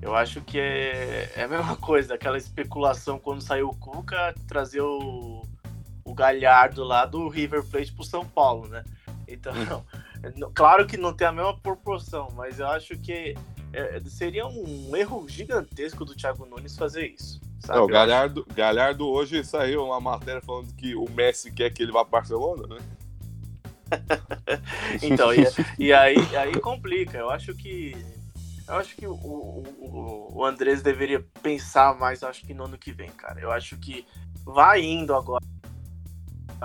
Eu acho que é, é a mesma coisa, aquela especulação quando saiu o Cuca, trazer o, o Galhardo lá do River Plate pro São Paulo, né? Então, hum. claro que não tem a mesma proporção, mas eu acho que é, seria um erro gigantesco do Thiago Nunes fazer isso. Sabe? É, o Galhardo, Galhardo hoje saiu uma matéria falando que o Messi quer que ele vá para Barcelona, né? então, e, e, aí, aí complica. Eu acho que eu acho que o, o, o Andrés deveria pensar mais, acho que no ano que vem, cara. Eu acho que vai indo agora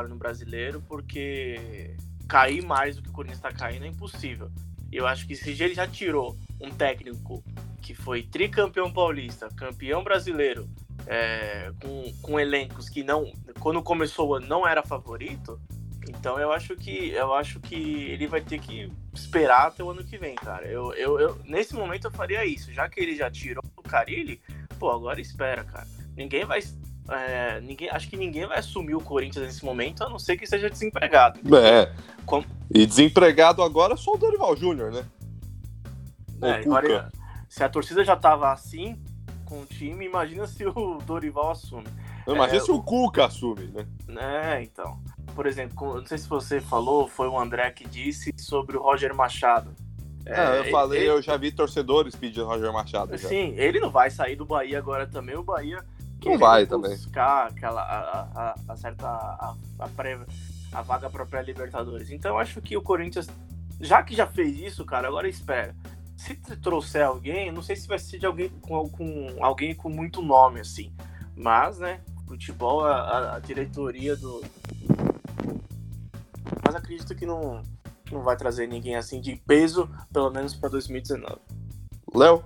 no brasileiro, porque cair mais do que o Corinthians está caindo é impossível. Eu acho que se ele já tirou um técnico que foi tricampeão paulista, campeão brasileiro, é, com, com elencos que não, quando começou o ano não era favorito, então eu acho que eu acho que ele vai ter que esperar até o ano que vem, cara. Eu, eu, eu nesse momento eu faria isso, já que ele já tirou o Carilli, pô, agora espera, cara. Ninguém vai é, ninguém, acho que ninguém vai assumir o Corinthians nesse momento, a não ser que seja desempregado. É. Como... E desempregado agora é só o Dorival Júnior, né? É, agora, se a torcida já tava assim com o time, imagina se o Dorival assume. imagina é, se o Cuca assume, né? É, então por exemplo, não sei se você falou, foi o André que disse sobre o Roger Machado. É, eu falei, ele, eu já vi torcedores pedindo Roger Machado. Já. Sim, ele não vai sair do Bahia agora também. O Bahia não vai também. buscar aquela a, a, a certa a, a, pré, a vaga para pré-Libertadores. Então eu acho que o Corinthians, já que já fez isso, cara, agora espera. Se trouxer alguém, não sei se vai ser de alguém com, com alguém com muito nome assim, mas né, futebol a, a diretoria do mas acredito que não, não vai trazer ninguém assim de peso, pelo menos para 2019. Léo?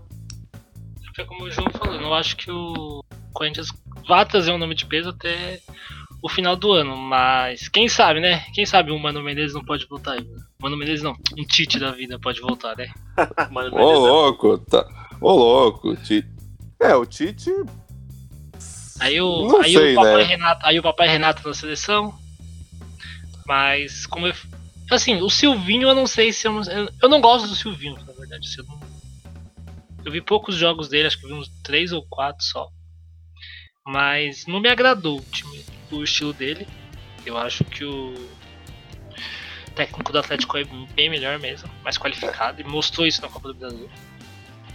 É como o João falou, não acho que o Corinthians vá trazer um nome de peso até o final do ano, mas quem sabe, né? Quem sabe o Mano Menezes não pode voltar aí. Mano Menezes não, um Tite da vida pode voltar, né? Ô louco, tá. Ô louco, Tite. É, o Tite Aí o, Não aí, sei, o papai né? Renato, aí o papai Renato na seleção. Mas como eu. Assim, o Silvinho eu não sei se eu não. Eu, não gosto do Silvinho, na verdade. Eu, não- eu vi poucos jogos dele, acho que eu vi uns três ou quatro só. Mas não me agradou o time, o estilo dele. Eu acho que o técnico do Atlético é bem melhor mesmo, mais qualificado, e mostrou isso na Copa do Brasil.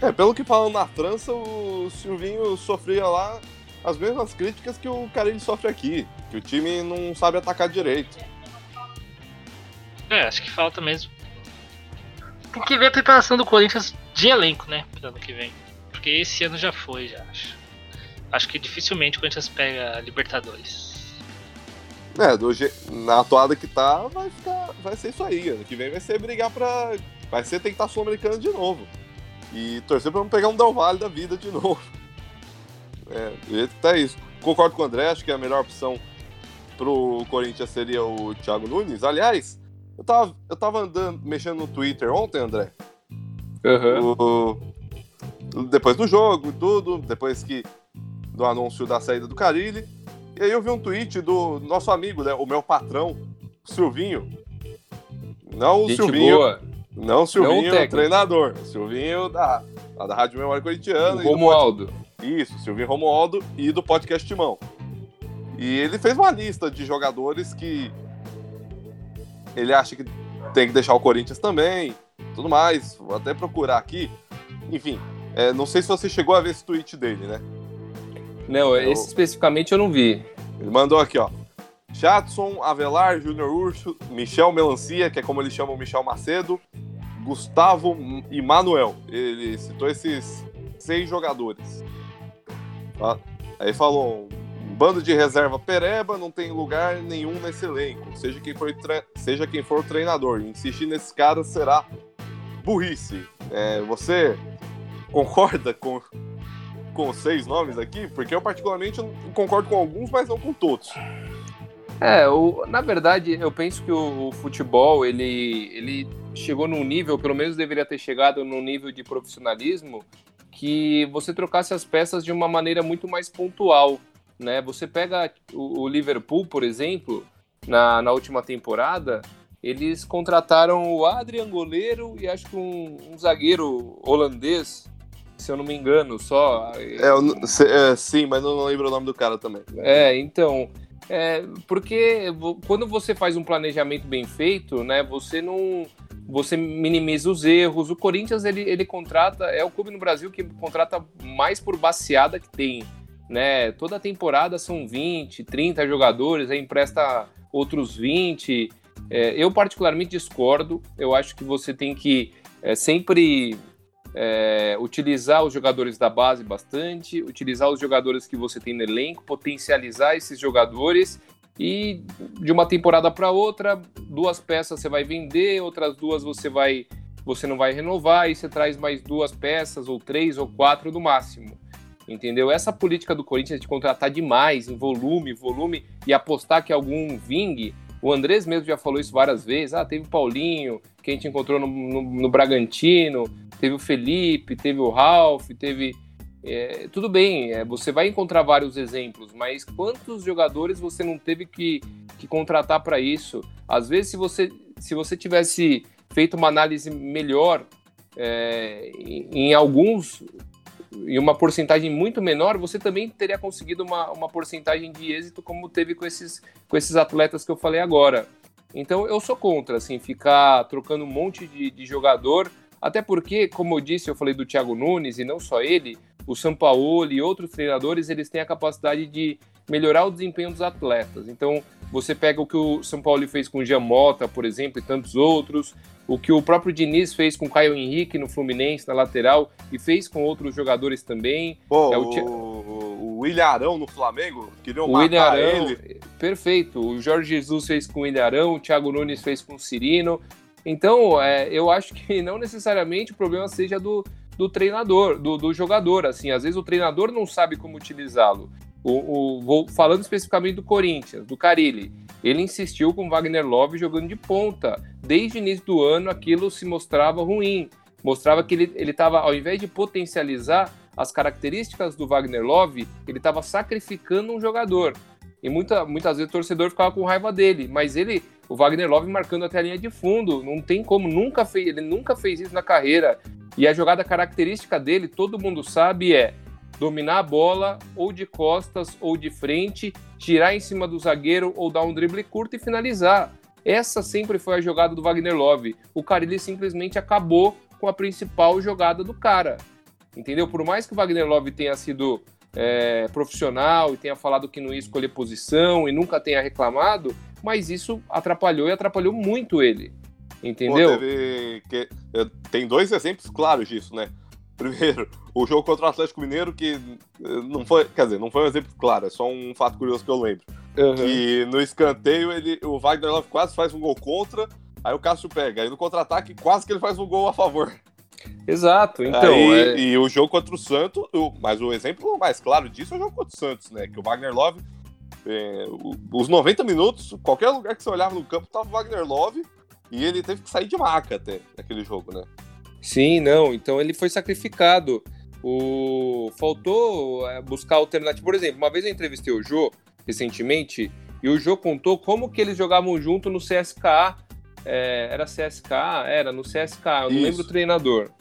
É, pelo que falam na França, o Silvinho sofria lá as mesmas críticas que o Carilli sofre aqui, que o time não sabe atacar direito. É, acho que falta mesmo. Tem que ver a preparação do Corinthians de elenco, né? Pro ano que vem. Porque esse ano já foi, já acho. Acho que dificilmente o Corinthians pega a Libertadores. É, do je- na atuada que tá, vai ficar. Vai ser isso aí. Ano que vem vai ser brigar pra. Vai ser tentar sul-americano de novo. E torcer pra não pegar um Del Valle da vida de novo. É, do jeito que tá isso. Concordo com o André, acho que a melhor opção pro Corinthians seria o Thiago Nunes. Aliás, eu tava, eu tava andando, mexendo no Twitter ontem, André. Aham. o- depois do jogo, tudo, depois que do anúncio da saída do Carilli. E aí eu vi um tweet do nosso amigo, né, o meu patrão, Silvinho. Não o Gente Silvinho, boa. não o Silvinho, Não o treinador, Silvinho da, da Rádio Memória Corintiana. O e do Romualdo. isso, Silvinho Romualdo e do podcast Timão. E ele fez uma lista de jogadores que ele acha que tem que deixar o Corinthians também, tudo mais. Vou até procurar aqui. Enfim, é, não sei se você chegou a ver esse tweet dele, né? Não, Eu- esse especificamente eu não vi. Ele mandou aqui, ó. Jadson, Avelar, Júnior Urso, Michel Melancia, que é como eles chamam Michel Macedo, Gustavo e Manuel. Ele citou esses seis jogadores. Tá? Aí falou: um bando de reserva pereba, não tem lugar nenhum nesse elenco. Seja quem for, seja quem for o treinador. Insistir nesses caras será burrice. É, você concorda com, com seis nomes aqui? Porque eu, particularmente, concordo com alguns, mas não com todos. É, o, na verdade, eu penso que o, o futebol, ele, ele chegou num nível, pelo menos deveria ter chegado num nível de profissionalismo, que você trocasse as peças de uma maneira muito mais pontual, né? Você pega o, o Liverpool, por exemplo, na, na última temporada, eles contrataram o Adrian goleiro e acho que um, um zagueiro holandês, se eu não me engano, só. É, eu se- é, sim, mas eu não lembro o nome do cara também. É, então, é, porque quando você faz um planejamento bem feito, né, você não, você minimiza os erros. O Corinthians ele, ele contrata, é o clube no Brasil que contrata mais por baseada que tem, né? Toda temporada são 20, 30 jogadores, aí empresta outros 20. É, eu particularmente discordo. Eu acho que você tem que é, sempre é, utilizar os jogadores da base bastante, utilizar os jogadores que você tem no elenco, potencializar esses jogadores e de uma temporada para outra, duas peças você vai vender, outras duas você vai você não vai renovar e você traz mais duas peças ou três ou quatro no máximo. Entendeu? Essa política do Corinthians de contratar demais em volume, volume e apostar que algum vingue. O Andrés mesmo já falou isso várias vezes. Ah, teve o Paulinho, que a gente encontrou no, no, no Bragantino, teve o Felipe, teve o Ralf, teve. é, tudo bem, é, você vai encontrar vários exemplos, mas quantos jogadores você não teve que, que contratar para isso? Às vezes, se você, se você tivesse feito uma análise melhor é, em, em alguns, em uma porcentagem muito menor, você também teria conseguido uma, uma porcentagem de êxito como teve com esses, com esses atletas que eu falei agora. Então eu sou contra, assim, ficar trocando um monte de, de jogador até porque, como eu disse, eu falei do Thiago Nunes e não só ele, o Sampaoli e outros treinadores, eles têm a capacidade de melhorar o desempenho dos atletas. Então, você pega o que o Sampaoli fez com o Giamota, por exemplo, e tantos outros, o que o próprio Diniz fez com o Caio Henrique no Fluminense, na lateral, e fez com outros jogadores também. Pô, É o o, o, o William Arão no Flamengo, queriam O matar William Arão, ele. perfeito. O Jorge Jesus fez com o William Arão, o Thiago Nunes fez com o Cirino. Então, é, eu acho que não necessariamente o problema seja do, do treinador, do, do jogador. Assim, às vezes o treinador não sabe como utilizá-lo. O, o- vou- falando especificamente do Corinthians, do Carilli, ele insistiu com Wagner Love jogando de ponta. Desde o início do ano, aquilo se mostrava ruim. Mostrava que ele estava, ao invés de potencializar, as características do Wagner Love, ele estava sacrificando um jogador. E muita, muitas vezes o torcedor ficava com raiva dele, mas ele, o Wagner Love marcando até a linha de fundo, não tem como, nunca fez, ele nunca fez isso na carreira. E a jogada característica dele, todo mundo sabe, é dominar a bola ou de costas ou de frente, tirar em cima do zagueiro ou dar um drible curto e finalizar. Essa sempre foi a jogada do Wagner Love. O Carilli simplesmente acabou com a principal jogada do cara. Entendeu? Por mais que o Wagner Love tenha sido é, profissional e tenha falado que não ia escolher posição e nunca tenha reclamado, mas isso atrapalhou e atrapalhou muito ele. Entendeu? Pô, que... Eh, tem dois exemplos claros disso, né? Primeiro, o jogo contra o Atlético Mineiro, que eh, não foi, quer dizer, não foi um exemplo claro, é só um fato curioso que eu lembro. Uhum. Que no escanteio ele, o Wagner Love quase faz um gol contra, aí o Cássio pega. Aí no contra-ataque quase que ele faz um gol a favor. Exato, então. Aí, é... E o jogo contra o Santos, mas o exemplo mais claro disso é o jogo contra o Santos, né? Que o Wagner Love, é, os 90 minutos, qualquer lugar que você olhava no campo, tava o Wagner Love e ele teve que sair de maca até naquele jogo, né? Sim, não. Então ele foi sacrificado. O... Faltou é, buscar alternativa. Por exemplo, uma vez eu entrevistei o Jô recentemente e o Jô contou como que eles jogavam junto no CSKA. É, era CSKA? Era, no CSKA. Eu não lembro o treinador.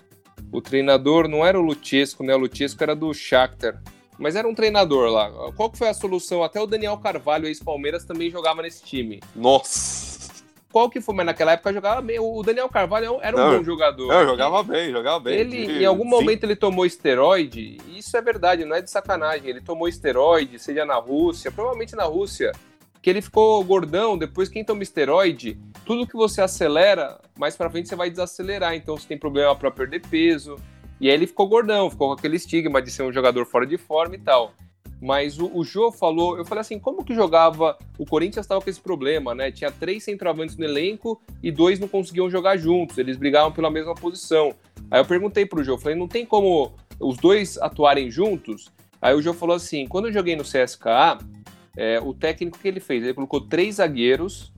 O treinador não era o Luchesco, né? O Luchesco era do Shakhtar. Mas era um treinador lá. Qual que foi a solução? Até o Daniel Carvalho, ex-Palmeiras, também jogava nesse time. Nossa! Qual que foi, mas naquela época jogava bem. O Daniel Carvalho era um não, bom jogador. Não, jogava bem, jogava bem. Ele, em algum momento, Sim. ele tomou esteroide, e isso é verdade, não é de sacanagem. Ele tomou esteroide, seja na Rússia, provavelmente na Rússia, que ele ficou gordão. Depois, quem toma esteroide, tudo que você acelera, mais pra frente você vai desacelerar. Então, você tem problema para perder peso. E aí ele ficou gordão, ficou com aquele estigma de ser um jogador fora de forma e tal. Mas o, o Jô falou, eu falei assim, como que jogava? O Corinthians estava com esse problema, né? Tinha três centroavantes no elenco e dois não conseguiam jogar juntos, eles brigavam pela mesma posição. Aí eu perguntei pro Jô, falei, não tem como os dois atuarem juntos? Aí o Jô falou assim, quando eu joguei no CSKA, é, o técnico que ele fez, ele colocou três zagueiros,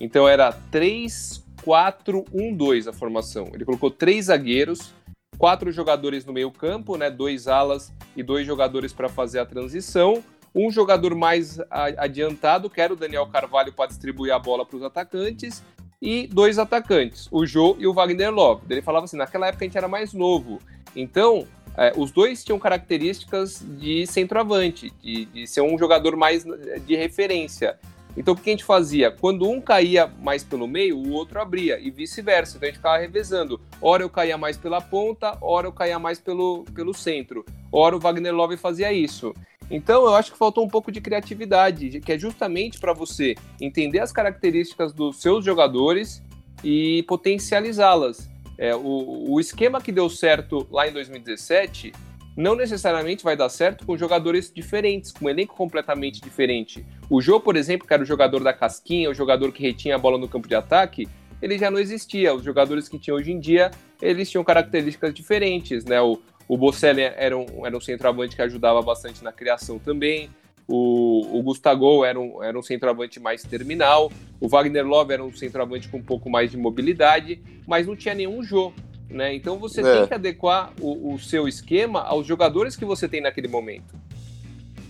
então era 3, 4, 1, 2 a formação. Ele colocou três zagueiros, quatro jogadores no meio campo, né, dois alas e dois jogadores para fazer a transição, um jogador mais adiantado, que era o Daniel Carvalho para distribuir a bola para os atacantes, e dois atacantes, o Jô e o Wagner Love. Ele falava assim, naquela época a gente era mais novo, então é, os dois tinham características de centroavante, de, de ser um jogador mais de referência. Então o que a gente fazia? Quando um caía mais pelo meio, o outro abria, e vice-versa. Então a gente ficava revezando. Ora eu caía mais pela ponta, ora eu caía mais pelo, pelo centro. Ora o Wagner Love fazia isso. Então eu acho que faltou um pouco de criatividade, que é justamente para você entender as características dos seus jogadores e potencializá-las. É, o, o esquema que deu certo lá em 2017 não necessariamente vai dar certo com jogadores diferentes, com um elenco completamente diferente. O Jô, por exemplo, que era o jogador da casquinha, o jogador que retinha a bola no campo de ataque, ele já não existia. Os jogadores que tinham hoje em dia, eles tinham características diferentes, né? O, o Bocelli era um, era um centroavante que ajudava bastante na criação também. O, o Gustavo era um, era um centroavante mais terminal. O Wagner Love era um centroavante com um pouco mais de mobilidade, mas não tinha nenhum Jô. Né? Então você é. tem que adequar o, o, seu esquema aos jogadores que você tem naquele momento.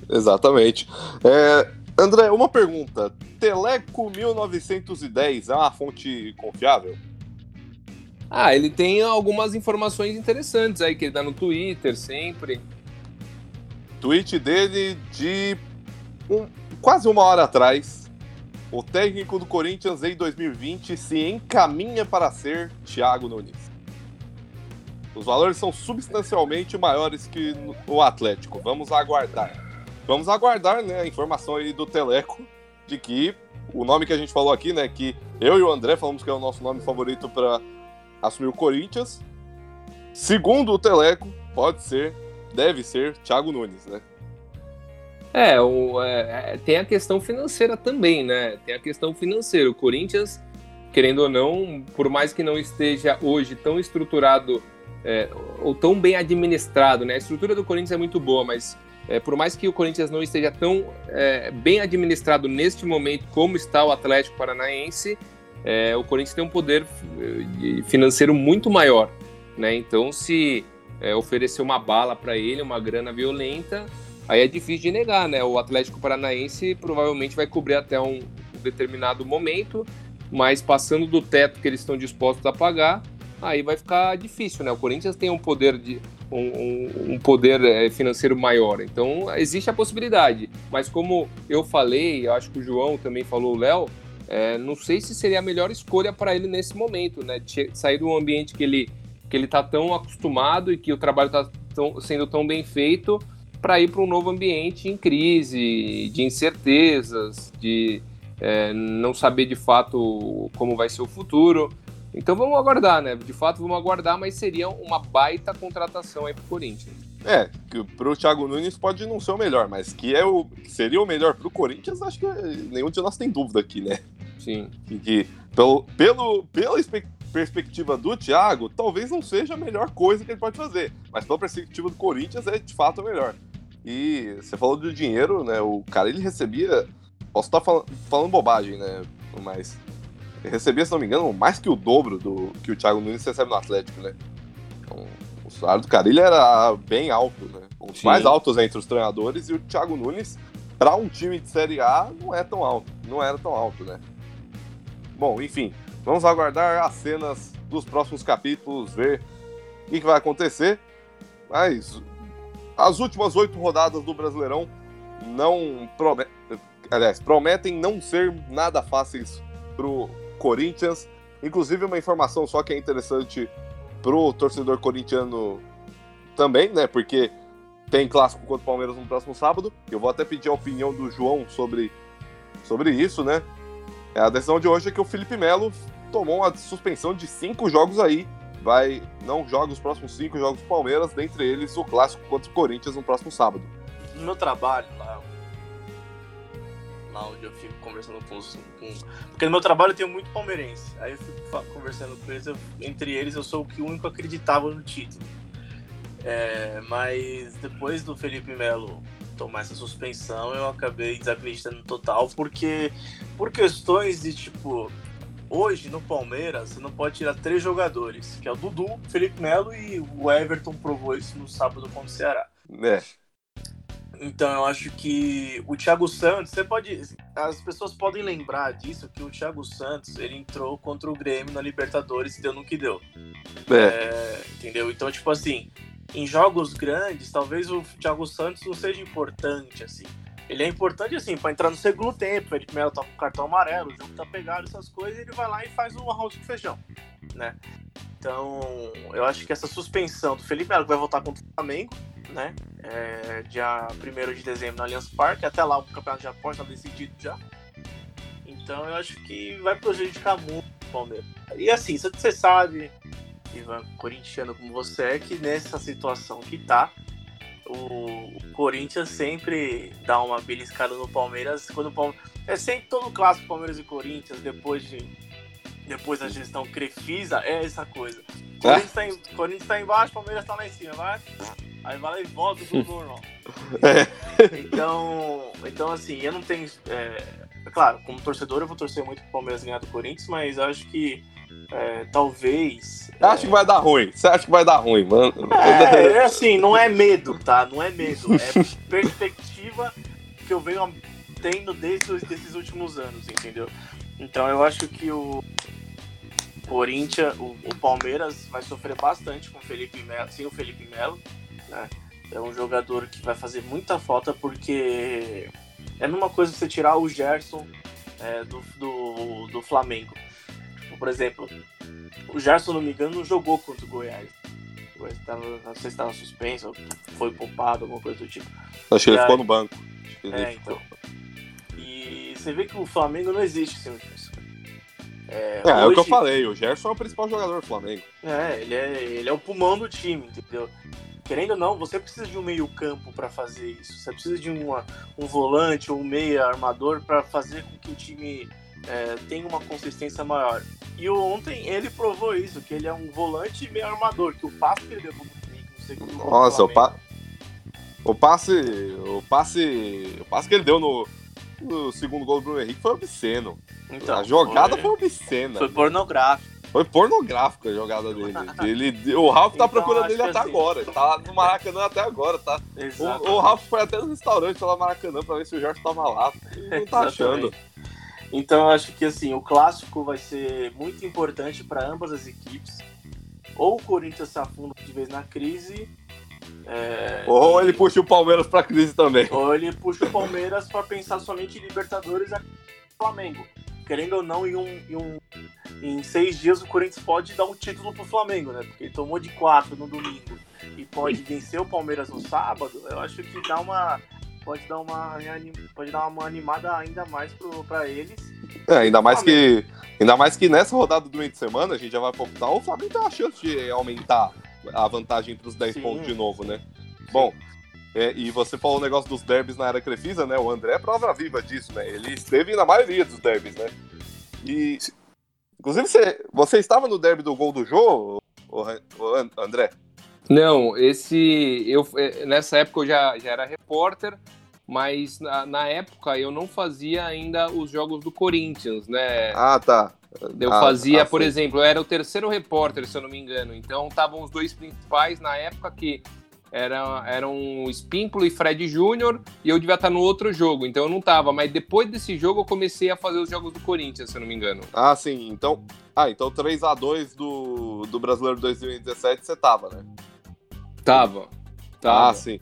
Exatamente. É, André, uma pergunta. Teleco 1910 é uma fonte confiável? Ah, ele tem algumas informações interessantes aí que ele dá no Twitter sempre. Tweet dele de um, quase uma hora atrás. O técnico do Corinthians em 2020 se encaminha para ser Thiago Nunes. Os valores são substancialmente maiores que o Atlético. Vamos aguardar. Vamos aguardar, né, a informação aí do Teleco de que o nome que a gente falou aqui, né, que eu e o André falamos que é o nosso nome favorito para assumir o Corinthians. Segundo o Teleco, pode ser, deve ser Thiago Nunes, né? É, o, é, é tem a questão financeira também, né? Tem a questão financeira. O Corinthians, querendo ou não, por mais que não esteja hoje tão estruturado é, ou tão bem administrado, né? A estrutura do Corinthians é muito boa, mas é, por mais que o Corinthians não esteja tão é, bem administrado neste momento como está o Atlético Paranaense, é, o Corinthians tem um poder é, financeiro muito maior, né? Então, se é, oferecer uma bala para ele, uma grana violenta, aí é difícil de negar, né? O Atlético Paranaense provavelmente vai cobrir até um determinado momento, mas passando do teto que eles estão dispostos a pagar, aí vai ficar difícil, né? O Corinthians tem um poder de um, um, poder é, financeiro maior, então existe a possibilidade. Mas como eu falei, acho que o João também falou, o Léo, é, não sei se seria a melhor escolha para ele nesse momento, né? De sair ambiente que ele que ele está tão acostumado e que o trabalho está sendo tão bem feito para ir para um novo ambiente em crise, de incertezas, de é, não saber de fato como vai ser o futuro. Então vamos aguardar, né? De fato vamos aguardar, mas seria uma baita contratação aí para o Corinthians. É, que pro Thiago Nunes pode não ser o melhor, mas que é o que seria o melhor pro Corinthians, acho que nenhum de nós tem dúvida aqui, né? Sim. Que, que pelo, pelo, pela perspectiva do Thiago, talvez não seja a melhor coisa que ele pode fazer, mas pela perspectiva do Corinthians é de fato a melhor. E você falou do dinheiro, né? O cara ele recebia, posso estar falando, falando bobagem, né? Mas recebia, se não me engano, mais que o dobro do que o Thiago Nunes recebe no Atlético, né? Então, o salário do ele era bem alto, né? Os Sim. mais altos entre os treinadores e o Thiago Nunes para um time de Série A não é tão alto, não era tão alto, né? Bom, enfim, vamos aguardar as cenas dos próximos capítulos, ver o que, vai acontecer. Mas as últimas oito rodadas do Brasileirão não prometem, aliás, prometem não ser nada fáceis pro Corinthians. Inclusive, uma informação só que é interessante pro torcedor corintiano também, né? Porque tem clássico contra o Palmeiras no próximo sábado. Eu vou até pedir a opinião do João sobre, sobre isso, né? É, a decisão de hoje é que o Felipe Melo tomou uma suspensão de cinco jogos aí. Vai, não joga os próximos cinco jogos do Palmeiras, dentre eles o clássico contra o Corinthians no próximo sábado. No meu trabalho lá, lá onde eu fico conversando com os. Com... Porque no meu trabalho eu tenho muito palmeirense. Aí eu fico conversando com eles, eu, entre eles eu sou o único que acreditava no título. É, mas depois do Felipe Melo tomar essa suspensão, eu acabei desacreditando total, porque por questões de tipo, hoje no Palmeiras você não pode tirar três jogadores, que é o Dudu, Felipe Melo e o Everton provou isso no sábado contra o Ceará. É. Então eu acho que o Thiago Santos, você pode. As pessoas podem lembrar disso, que o Thiago Santos ele entrou contra o Grêmio na Libertadores e deu no que deu. É. É, entendeu? Então, tipo assim, em jogos grandes, talvez o Thiago Santos não seja importante, assim. Ele é importante, assim, para entrar no segundo tempo. Ele primeiro tá com cartão amarelo, o jogo tá pegado, essas coisas, ele vai lá e faz um arroz com feijão, né? Então, eu acho que essa suspensão do Felipe Melo, que vai voltar contra o Flamengo, né? É, dia 1 de dezembro no Allianz Parque, até lá o campeonato já pode estar decidido já. Então, eu acho que vai prejudicar muito o Palmeiras. E assim, você sabe, Ivan, corintiano como você é, que nessa situação que tá, o Corinthians sempre dá uma beliscada no Palmeiras quando o Palmeiras. É sempre todo clássico Palmeiras e Corinthians, depois de. Depois da gestão Crefisa, é essa coisa. Corinthians, tá, em, Corinthians tá embaixo, Palmeiras tá lá em cima, vai. Aí vai lá e volta tudo normal. É. Então, então, assim, eu não tenho. É, é, claro, como torcedor, eu vou torcer muito pro Palmeiras ganhar do Corinthians, mas acho que é, talvez. Acho que vai dar ruim. Você acha que vai dar ruim, mano? É, é assim, não é medo, tá? Não é medo. É perspectiva que eu venho tendo desde esses últimos anos, entendeu? Então eu acho que o Corinthians, o, o Palmeiras vai sofrer bastante com o Felipe Melo, sem o Felipe Melo, né? É um jogador que vai fazer muita falta porque é numa coisa você tirar o Gerson é, do, do, do Flamengo. Tipo, por exemplo, o Gerson, não me engano, não jogou contra o Goiás. O Goiás tava, não sei se estava suspenso, ou foi poupado, alguma coisa do tipo. Acho que ele ficou no banco. É, então. E você vê que o Flamengo não existe sem o Gerson. É, é, hoje... é, o que eu falei, o Gerson é o principal jogador do Flamengo. É, ele é, ele é o pulmão do time, entendeu? Querendo ou não, você precisa de um meio-campo para fazer isso. Você precisa de uma, um volante ou um meia armador para fazer com que o time é, tem uma consistência maior. E ontem ele provou isso, que ele é um volante meio armador, que o passe que ele deu pro que Nossa, o, pa... o passe. O passe. O passe que ele deu no, no segundo gol do Bruno Henrique foi obsceno. Então, a jogada foi, foi obscena. Foi pornográfico. Foi pornográfica a jogada dele. Ele, o Ralf tá Então, procurando ele até assim- agora. Ele tá no Maracanã até agora, tá? O, o Ralf foi até no restaurante lá no Maracanã pra ver se o Jorge tava lá. Ele não tá achando. Então eu acho que assim, o clássico vai ser muito importante para ambas as equipes. Ou o Corinthians se afunda de vez na crise, é, Ou ele puxa o Palmeiras pra crise também. ou ele puxa o Palmeiras para pensar somente em Libertadores e Flamengo. Querendo ou não, em, um, em, um- em seis dias o Corinthians pode dar um título pro Flamengo, né? Porque ele tomou de quatro no domingo e pode vencer o Palmeiras no sábado. Eu acho que dá uma pode dar uma pode dar uma animada ainda mais para eles. É, ainda mais que. Ainda mais que nessa rodada do meio de semana, a gente já vai hospital, o Flamengo tem uma chance de aumentar a vantagem pros 10 Sim. pontos de novo, né? Bom, é, e você falou o negócio dos derbys na era Crefisa, né? O André é prova viva disso, né? Ele esteve na maioria dos derbys, né? E. Inclusive, você, você estava no derby do gol do An- André? Não, esse. Eu, eh, nessa época eu já, já era repórter, mas na, na época eu não fazia ainda os jogos do Corinthians, né? Ah, tá. Eu Ah, fazia, ah, por sim. exemplo, eu era o terceiro repórter, se eu não me engano. Então estavam os dois principais na época que era, eram o Espímpolo e Fred Júnior, e eu devia estar no outro jogo, então eu não tava. Mas depois desse jogo eu comecei a fazer os jogos do Corinthians, se eu não me engano. Ah, sim. Então. Ah, então 3x2 do, do Brasileiro 2017 você tava, né? Tava. Tava. Ah, sim.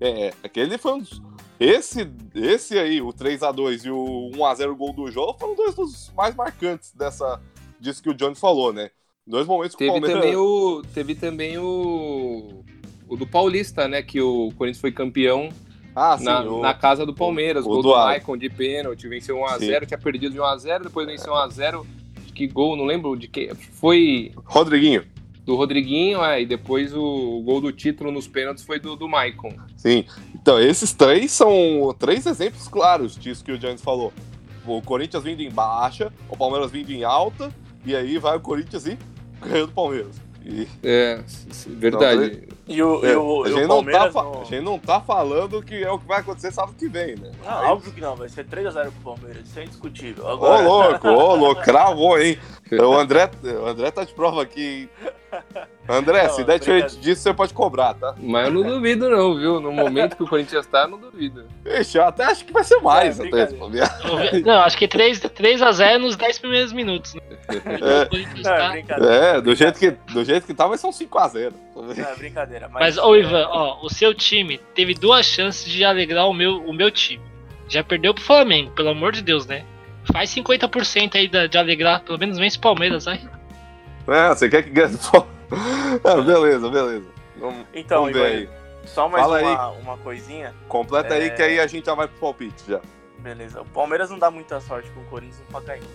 É, é, aquele foi um dos. Esse, esse aí, o 3x2 e o 1x0 gol do jogo, foram dois dos mais marcantes dessa, disso que o Johnny falou, né? Dois momentos que o Palmeiras. também o. Teve também o. O do Paulista, né? Que o Corinthians foi campeão Ah, sim. na, o- na casa do Palmeiras. o gol do do Ar. Maicon de pênalti, venceu 1x0, tinha perdido de 1x0, depois venceu 1x0. Que gol, não lembro de que. Foi Rodriguinho. Do Rodriguinho, é, e depois o, o gol do título nos pênaltis foi do, do Maicon. Sim. Então, esses três são três exemplos claros disso que o Johnny falou. O Corinthians vindo em baixa, o Palmeiras vindo em alta, e aí vai o Corinthians e ganhando o Palmeiras. E, É, s- verdade. E o, é, e o, a, gente o não tá, Palmeiras fa- no- a gente não tá falando que é o que vai acontecer sábado que vem, né? Não, óbvio que não, vai ser 3x0 pro Palmeiras, isso é indiscutível. Ô, Agora, louco, ô, louco, cravou, hein? O André, o André tá de prova aqui, hein? André, Não, se der diferente disso, você pode cobrar, tá? Mas eu não duvido, não, viu? No momento que o Corinthians tá, eu não duvido. Ixi, eu até acho que vai ser mais, É, até. Não, acho que 3, 3x0 nos 10 primeiros minutos. Né? É. O Corinthians Não, é tá- brincadeira. É, do jeito que, do jeito que tá, vai ser um 5x0. Não, é brincadeira. Mas, Mas, ô Ivan, ó, o seu time teve duas chances de alegrar o meu, o meu time. Já perdeu pro Flamengo, pelo amor de Deus, né? Faz 50% aí da- de alegrar, pelo menos vence o Palmeiras, vai. É, você quer que ganhe? Ah, beleza, beleza. Vamos, Então, vamos Ivan, aí. só mais Fala uma, uma coisinha. Completa aí É. que aí a gente já vai pro palpite já. Beleza. O Palmeiras não dá muita sorte com o Corinthians no Pacaembu.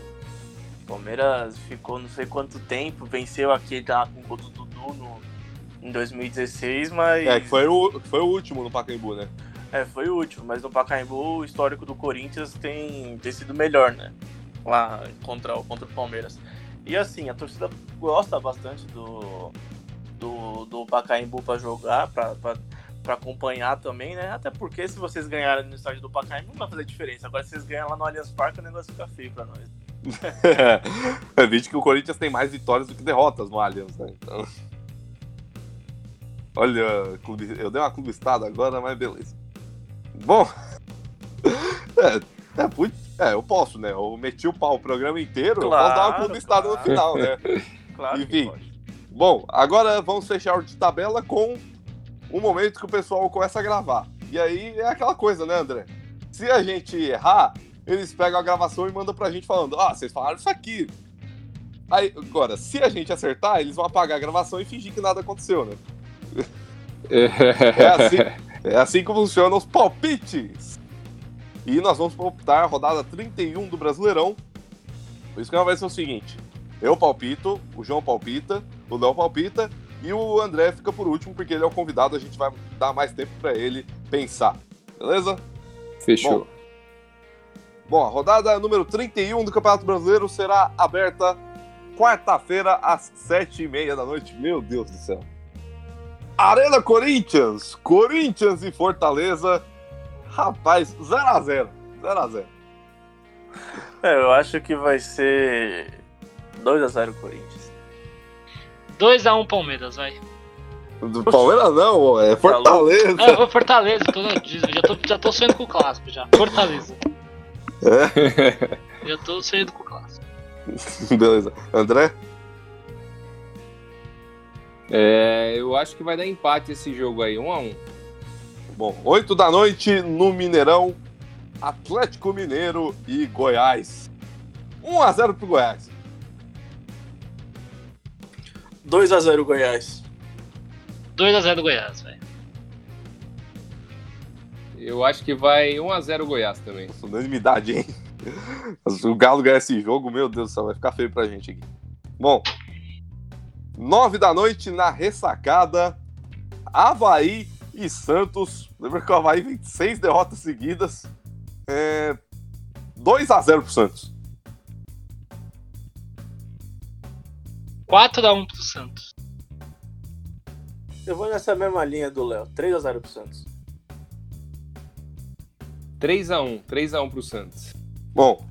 O Palmeiras ficou não sei quanto tempo, venceu aquele lá com o gol do Dudu no, em 2016, mas. É, que foi o, foi o último no Pacaembu, né? É, foi o último, mas no Pacaembu o histórico do Corinthians tem, tem sido melhor, né? Lá contra, o- contra o Palmeiras. E assim, a torcida gosta bastante do, do, do Pacaembu pra jogar, pra acompanhar também, né? Até porque se vocês ganharem no estádio do Pacaembu não vai fazer diferença. Agora se vocês ganharem lá no Allianz Parque o negócio fica feio pra nós. é vídeo que o Corinthians tem mais vitórias do que derrotas no Allianz, né? Então... Olha, clube- eu dei uma clubistada agora, mas beleza. Bom, é, é, put- é, eu posso, né? Eu meti o pau o programa inteiro, eu posso dar uma Claro, clubistada no claro. final, né? Claro que Enfim. pode. Bom, agora vamos fechar o de tabela com um momento que o pessoal começa a gravar. E aí é aquela coisa, né, André? Se a gente errar, eles pegam a gravação e mandam pra gente falando: Ah, vocês falaram isso aqui. Aí, agora, se a gente acertar, eles vão apagar a gravação e fingir que nada aconteceu, né? É assim, é assim que funcionam os palpites. E nós vamos palpitar a rodada 31 do Brasileirão. O esquema vai ser o seguinte: eu palpito, o João palpita, o Léo palpita e o André fica por último, porque ele é o convidado, a gente vai dar mais tempo pra ele pensar. Beleza? Fechou. Bom, a rodada número 31 do Campeonato Brasileiro será aberta quarta-feira às sete e meia da noite. Meu Deus do céu. Arena Corinthians, Corinthians e Fortaleza. Rapaz, 0x0. 0x0. É, eu acho que vai ser 2x0 Corinthians. 2x1 Palmeiras, vai. Do Palmeiras não, é Fortaleza. É, foi Fortaleza, tô, já, tô, já tô sonhando com o clássico já. Fortaleza. É? Já tô sonhando com o clássico. Beleza. André? É, eu acho que vai dar empate esse jogo aí, 1 um a 1 um. Bom, 8 da noite no Mineirão, Atlético Mineiro e Goiás. 1 a 0 pro Goiás. 2x0 Goiás. 2x0 Goiás, velho. Eu acho que vai 1 a 0 Goiás também. Nossa, unanimidade, hein? Se o Galo ganhar esse jogo, meu Deus do céu, vai ficar feio pra gente aqui. Bom, 9 da noite na ressacada, Havaí e Santos. Lembra que o Havaí vem seis derrotas seguidas. É... 2 a 0 pro Santos. 4x1 pro Santos. Eu vou nessa mesma linha do Léo. 3x0 pro Santos. 3 a 1 3 a 1 pro Santos. Bom,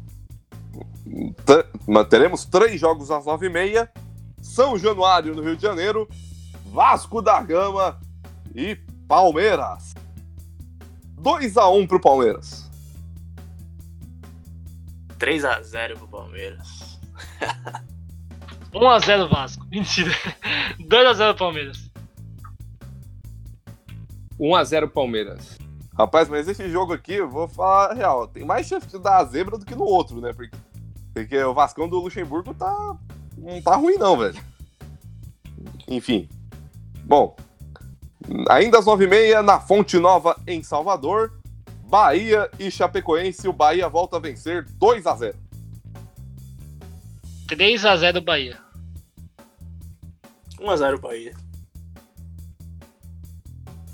t- mas teremos três jogos às 9h30. São Januário, no Rio de Janeiro. Vasco da Gama e Palmeiras. 2x1 pro Palmeiras. 3x0 pro Palmeiras. 1x0 Vasco. Mentira. 2x0 Palmeiras. 1 a 0 Palmeiras. Rapaz, mas esse jogo aqui, eu vou falar a real, tem mais chance de dar a zebra do que no outro, né? Porque, porque o Vascão do Luxemburgo tá. Não tá ruim, não, velho. Enfim. Bom, ainda às 9h30, na Fonte Nova, em Salvador, Bahia e Chapecoense, o Bahia volta a vencer 2 a 0 3x0 Bahia. 1x0 Bahia.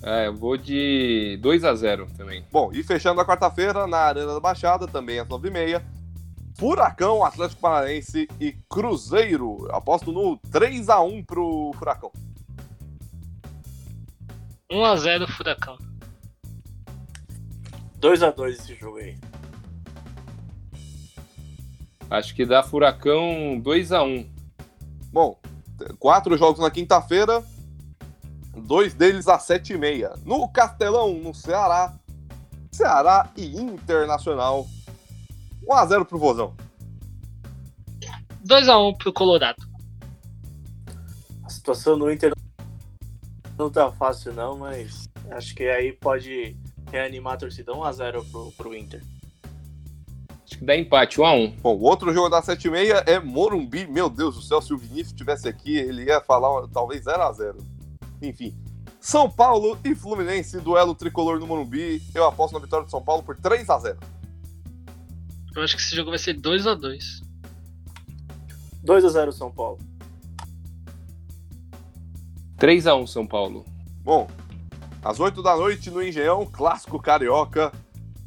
É, eu vou de 2 a 0 também. Bom, e fechando a quarta-feira, na Arena da Baixada, também às 9h30, Furacão, Atlético Paranaense e Cruzeiro. Aposto no 3 a 1 pro Furacão. 1x0 Furacão. 2x2 esse jogo aí. Acho que dá Furacão 2 a 1 Bom, quatro jogos na quinta-feira, dois deles às sete e meia. No Castelão, no Ceará, Ceará e Internacional. 1x0 pro Vozão. 2x1 pro Colorado. A situação no Inter não tá fácil não, mas acho que aí pode reanimar a torcida 1x0 pro, pro Inter. Acho que dá empate, 1 a 1 Bom, o outro jogo e meia é Morumbi. Meu Deus do céu, se o Vinícius estivesse aqui, ele ia falar talvez 0x0. Enfim. São Paulo e Fluminense, duelo tricolor no Morumbi. Eu aposto na vitória de São Paulo por 3 a 0 Eu acho que esse jogo vai ser 2x2. 2x0 São Paulo. 3 a 1 São Paulo. Bom, às 8 da noite no Engenhão, clássico carioca,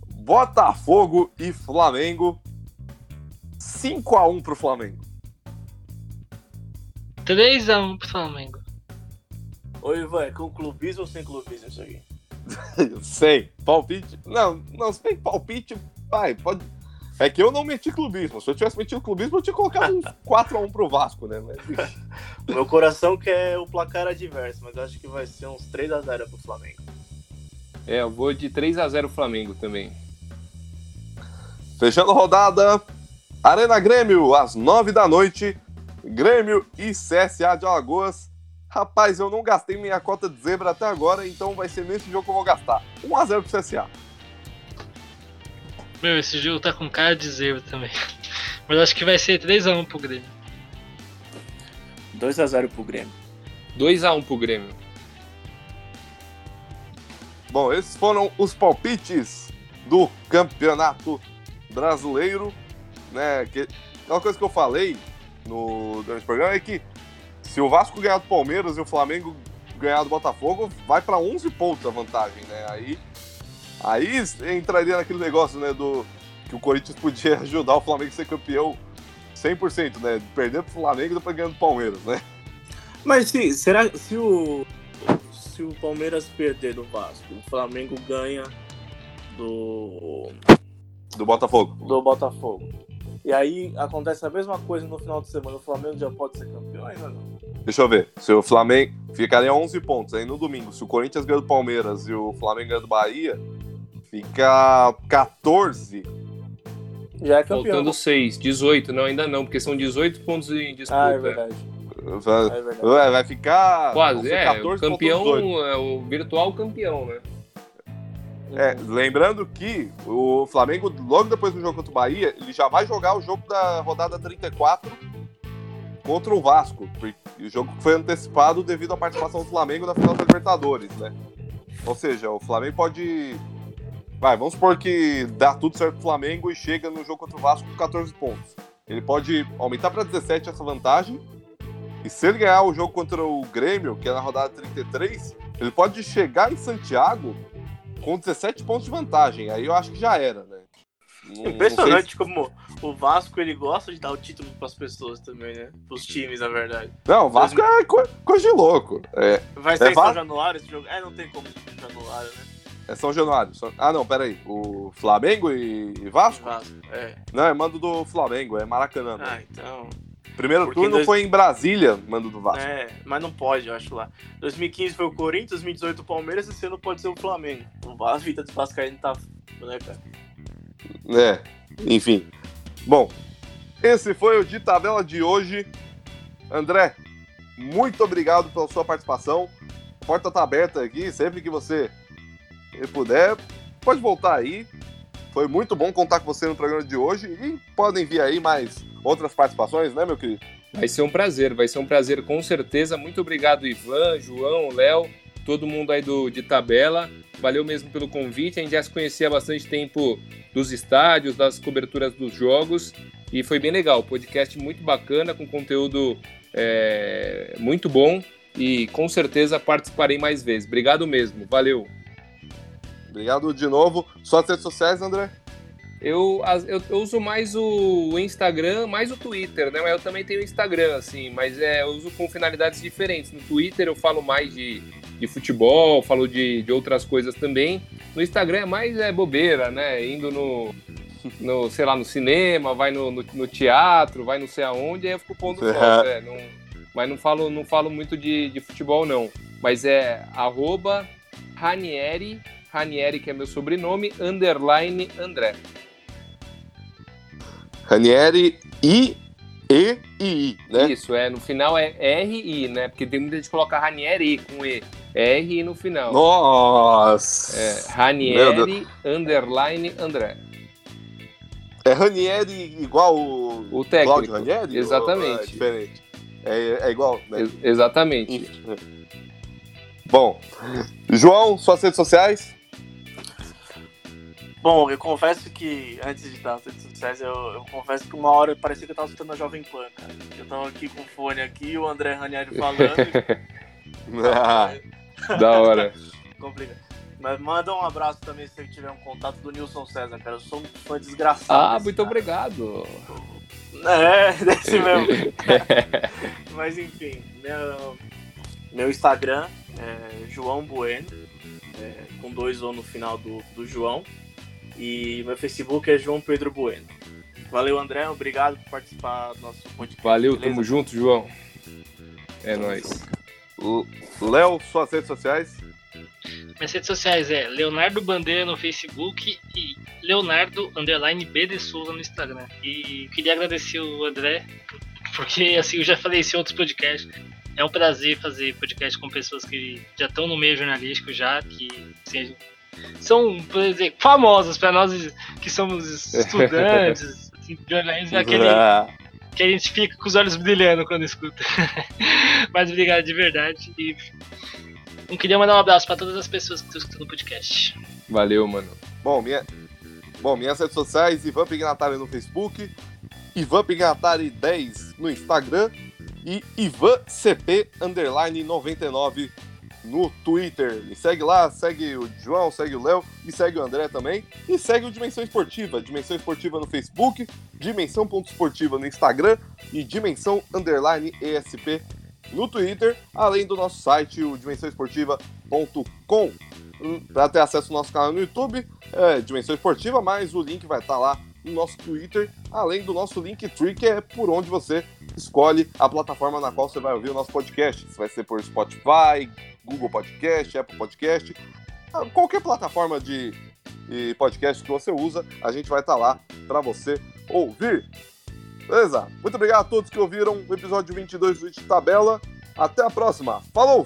Botafogo e Flamengo. 5 a 1 pro Flamengo. 3x1 pro Flamengo. Ô Ivan, é com clubismo ou sem clubismo isso aqui? Sei. Palpite. Não, não, que palpite, vai, pode. É que eu não meti clubismo. Se eu tivesse metido clubismo, eu tinha colocado um 4x1 pro Vasco, né? Mas. Meu coração quer o placar adverso, mas eu acho que vai ser uns 3x0 pro Flamengo. É, eu vou de 3 a 0 Flamengo também. Fechando a rodada, Arena Grêmio, às 9 da noite. Grêmio e CSA de Alagoas. Rapaz, eu não gastei minha cota de zebra até agora, então vai ser nesse jogo que eu vou gastar. 1x0 pro CSA. Meu, esse jogo tá com cara de zebra também. Mas acho que vai ser 3x1 pro Grêmio. 2x0 pro Grêmio. 2 a 1 pro Grêmio. Bom, esses foram os palpites do Campeonato Brasileiro, né? Que, uma coisa que eu falei no durante o programa é que se o Vasco ganhar do Palmeiras e o Flamengo ganhar do Botafogo, vai para 11 pontos a vantagem, né? Aí, aí entraria naquele negócio, né, do que o Corinthians podia ajudar o Flamengo a ser campeão 100%, né? Perdendo pro Flamengo e depois ganhando do Palmeiras, né? Mas se, será se o se o Palmeiras perder do Vasco, o Flamengo ganha do Do Botafogo. do Botafogo. E aí acontece a mesma coisa no final de semana. O Flamengo já pode ser campeão ainda não. Deixa eu ver. Se o Flamengo ficaria 11 pontos aí no domingo. Se o Corinthians ganha do Palmeiras e o Flamengo ganha do Bahia, fica 14. Já é campeão. Faltando 6, 18. Não, ainda não, porque são 18 pontos em disputa. Ah, é verdade. Vai, É verdade. vai- vai ficar. Quase, é. 14 o campeão é o virtual campeão, né? É, lembrando que o Flamengo, logo depois do jogo contra o Bahia, ele já vai jogar o jogo da rodada 34 contra o Vasco. O jogo foi antecipado devido à participação do Flamengo na final da Libertadores, né? Ou seja, o Flamengo pode. Vai, vamos supor que dá tudo certo pro Flamengo e chega no jogo contra o Vasco com 14 pontos. Ele pode aumentar para 17 essa vantagem. E se ele ganhar o jogo contra o Grêmio, que é na rodada 33, ele pode chegar em Santiago com 17 pontos de vantagem. Aí eu acho que já era, né? Não- não Impressionante como o Vasco ele gosta de dar o título pras pessoas também, né? Pros times, na verdade. Não, o Vasco é co- coisa de louco. É, Vai ser É em São Va- Januário esse jogo? É, não tem como ser em Januário, né? É São Januário. Só- Ah, não, peraí. O Flamengo e e Vasco? Vasco. É. Não, é mando do Flamengo, é Maracanã. né? Ah, então. Primeiro porque turno dois- foi em Brasília, mando do Vasco. É, mas não pode, eu acho lá. 2015 foi o Corinthians, 2018 o Palmeiras, esse ano pode ser o Flamengo. O- A vida dos Vascaínos tá. Né, cara? É, enfim. Bom, esse foi o de tabela de hoje. André, muito obrigado pela sua participação. A porta tá aberta aqui, sempre que você puder, pode voltar aí. Foi muito bom contar com você no programa de hoje e podem vir aí mais outras participações, né, meu querido? Vai ser um prazer, vai ser um prazer com certeza. Muito obrigado, Ivan, João, Léo, todo mundo aí do, de tabela. Valeu mesmo pelo convite. A gente já se conhecia há bastante tempo dos estádios, das coberturas dos jogos. E foi bem legal. Podcast muito bacana, com conteúdo é, muito bom. E com certeza participarei mais vezes. Obrigado mesmo. Valeu. Obrigado de novo. Suas redes sociais, André? Eu, eu, eu uso mais o Instagram, mais o Twitter, né? Mas eu também tenho o Instagram, assim, mas é, eu uso com finalidades diferentes. No Twitter eu falo mais de, de futebol, falo de, de outras coisas também. No Instagram é mais é, bobeira, né? Indo no, no, sei lá, no cinema, vai no, no, no teatro, vai não sei aonde, aí eu fico pondo É. foto, é, não, mas não falo, não falo muito de, de futebol, não. Mas é arroba Ranieri, Ranieri, que é meu sobrenome, underline André. Ranieri I E I I, né? Isso, é, no final é R-I, né? Porque tem muita gente que coloca Ranieri com E. R-I no final. Nossa! É, Ranieri, underline, André. É Ranieri igual o, O técnico. Cláudio Ranieri? Exatamente. É diferente. É, é igual, né? Ex- exatamente. Bom, João, suas redes sociais? Bom, eu confesso que, antes de dar as redes sociais, eu, eu confesso que uma hora parecia que eu tava escutando a Jovem Pan, cara. Eu tava aqui com o fone aqui, o André Ranieri falando. Ah, Da hora. Complica. Mas manda um abraço também se você tiver um contato do Nilson César, cara. Eu sou um fã desgraçado. Ah, desse muito cara. obrigado. É, desse mesmo. Mas enfim, meu, meu Instagram é João Bueno, é, com dois O no final do, do João. E meu Facebook é João Pedro Bueno. Valeu, André. Obrigado por participar do nosso podcast. Valeu, beleza? tamo junto, João. É nóis. Léo, suas redes sociais? Minhas redes sociais é Leonardo Bandeira no Facebook e Leonardo Underline B de Souza no Instagram. E queria agradecer o André, porque assim, eu já falei isso em outros podcasts. É um prazer fazer podcast com pessoas que já estão no meio jornalístico já, que assim, são, por exemplo, famosas para nós que somos estudantes, assim, jornalismo é aquele Ah, que a gente fica com os olhos brilhando quando escuta. Mas obrigado de verdade. E não queria mandar um abraço para todas as pessoas que estão escutando o podcast. Valeu, mano. Bom, minha... Bom, minhas redes sociais, Ivan Pignatari no Facebook, Ivan Pignatari 10 no Instagram e Ivan CP underline 99 no Twitter. Me segue lá, segue o João, segue o Léo e segue o André também. E segue o Dimensão Esportiva, Dimensão Esportiva no Facebook, Dimensão.esportiva no Instagram e Dimensão underline ESP no Twitter, além do nosso site, o dimensãoesportiva.com. Para ter acesso ao nosso canal no YouTube, é Dimensão Esportiva, mas o link vai estar lá no nosso Twitter, além do nosso Linktree, que é por onde você escolhe a plataforma na qual você vai ouvir o nosso podcast. Se vai ser por Spotify, Google Podcast, Apple Podcast, ah, qualquer plataforma de, podcast que você usa, a gente vai estar tá lá para você ouvir. Beleza? Muito obrigado a todos que ouviram o episódio 22 do de Tabela. Até a próxima. Falou!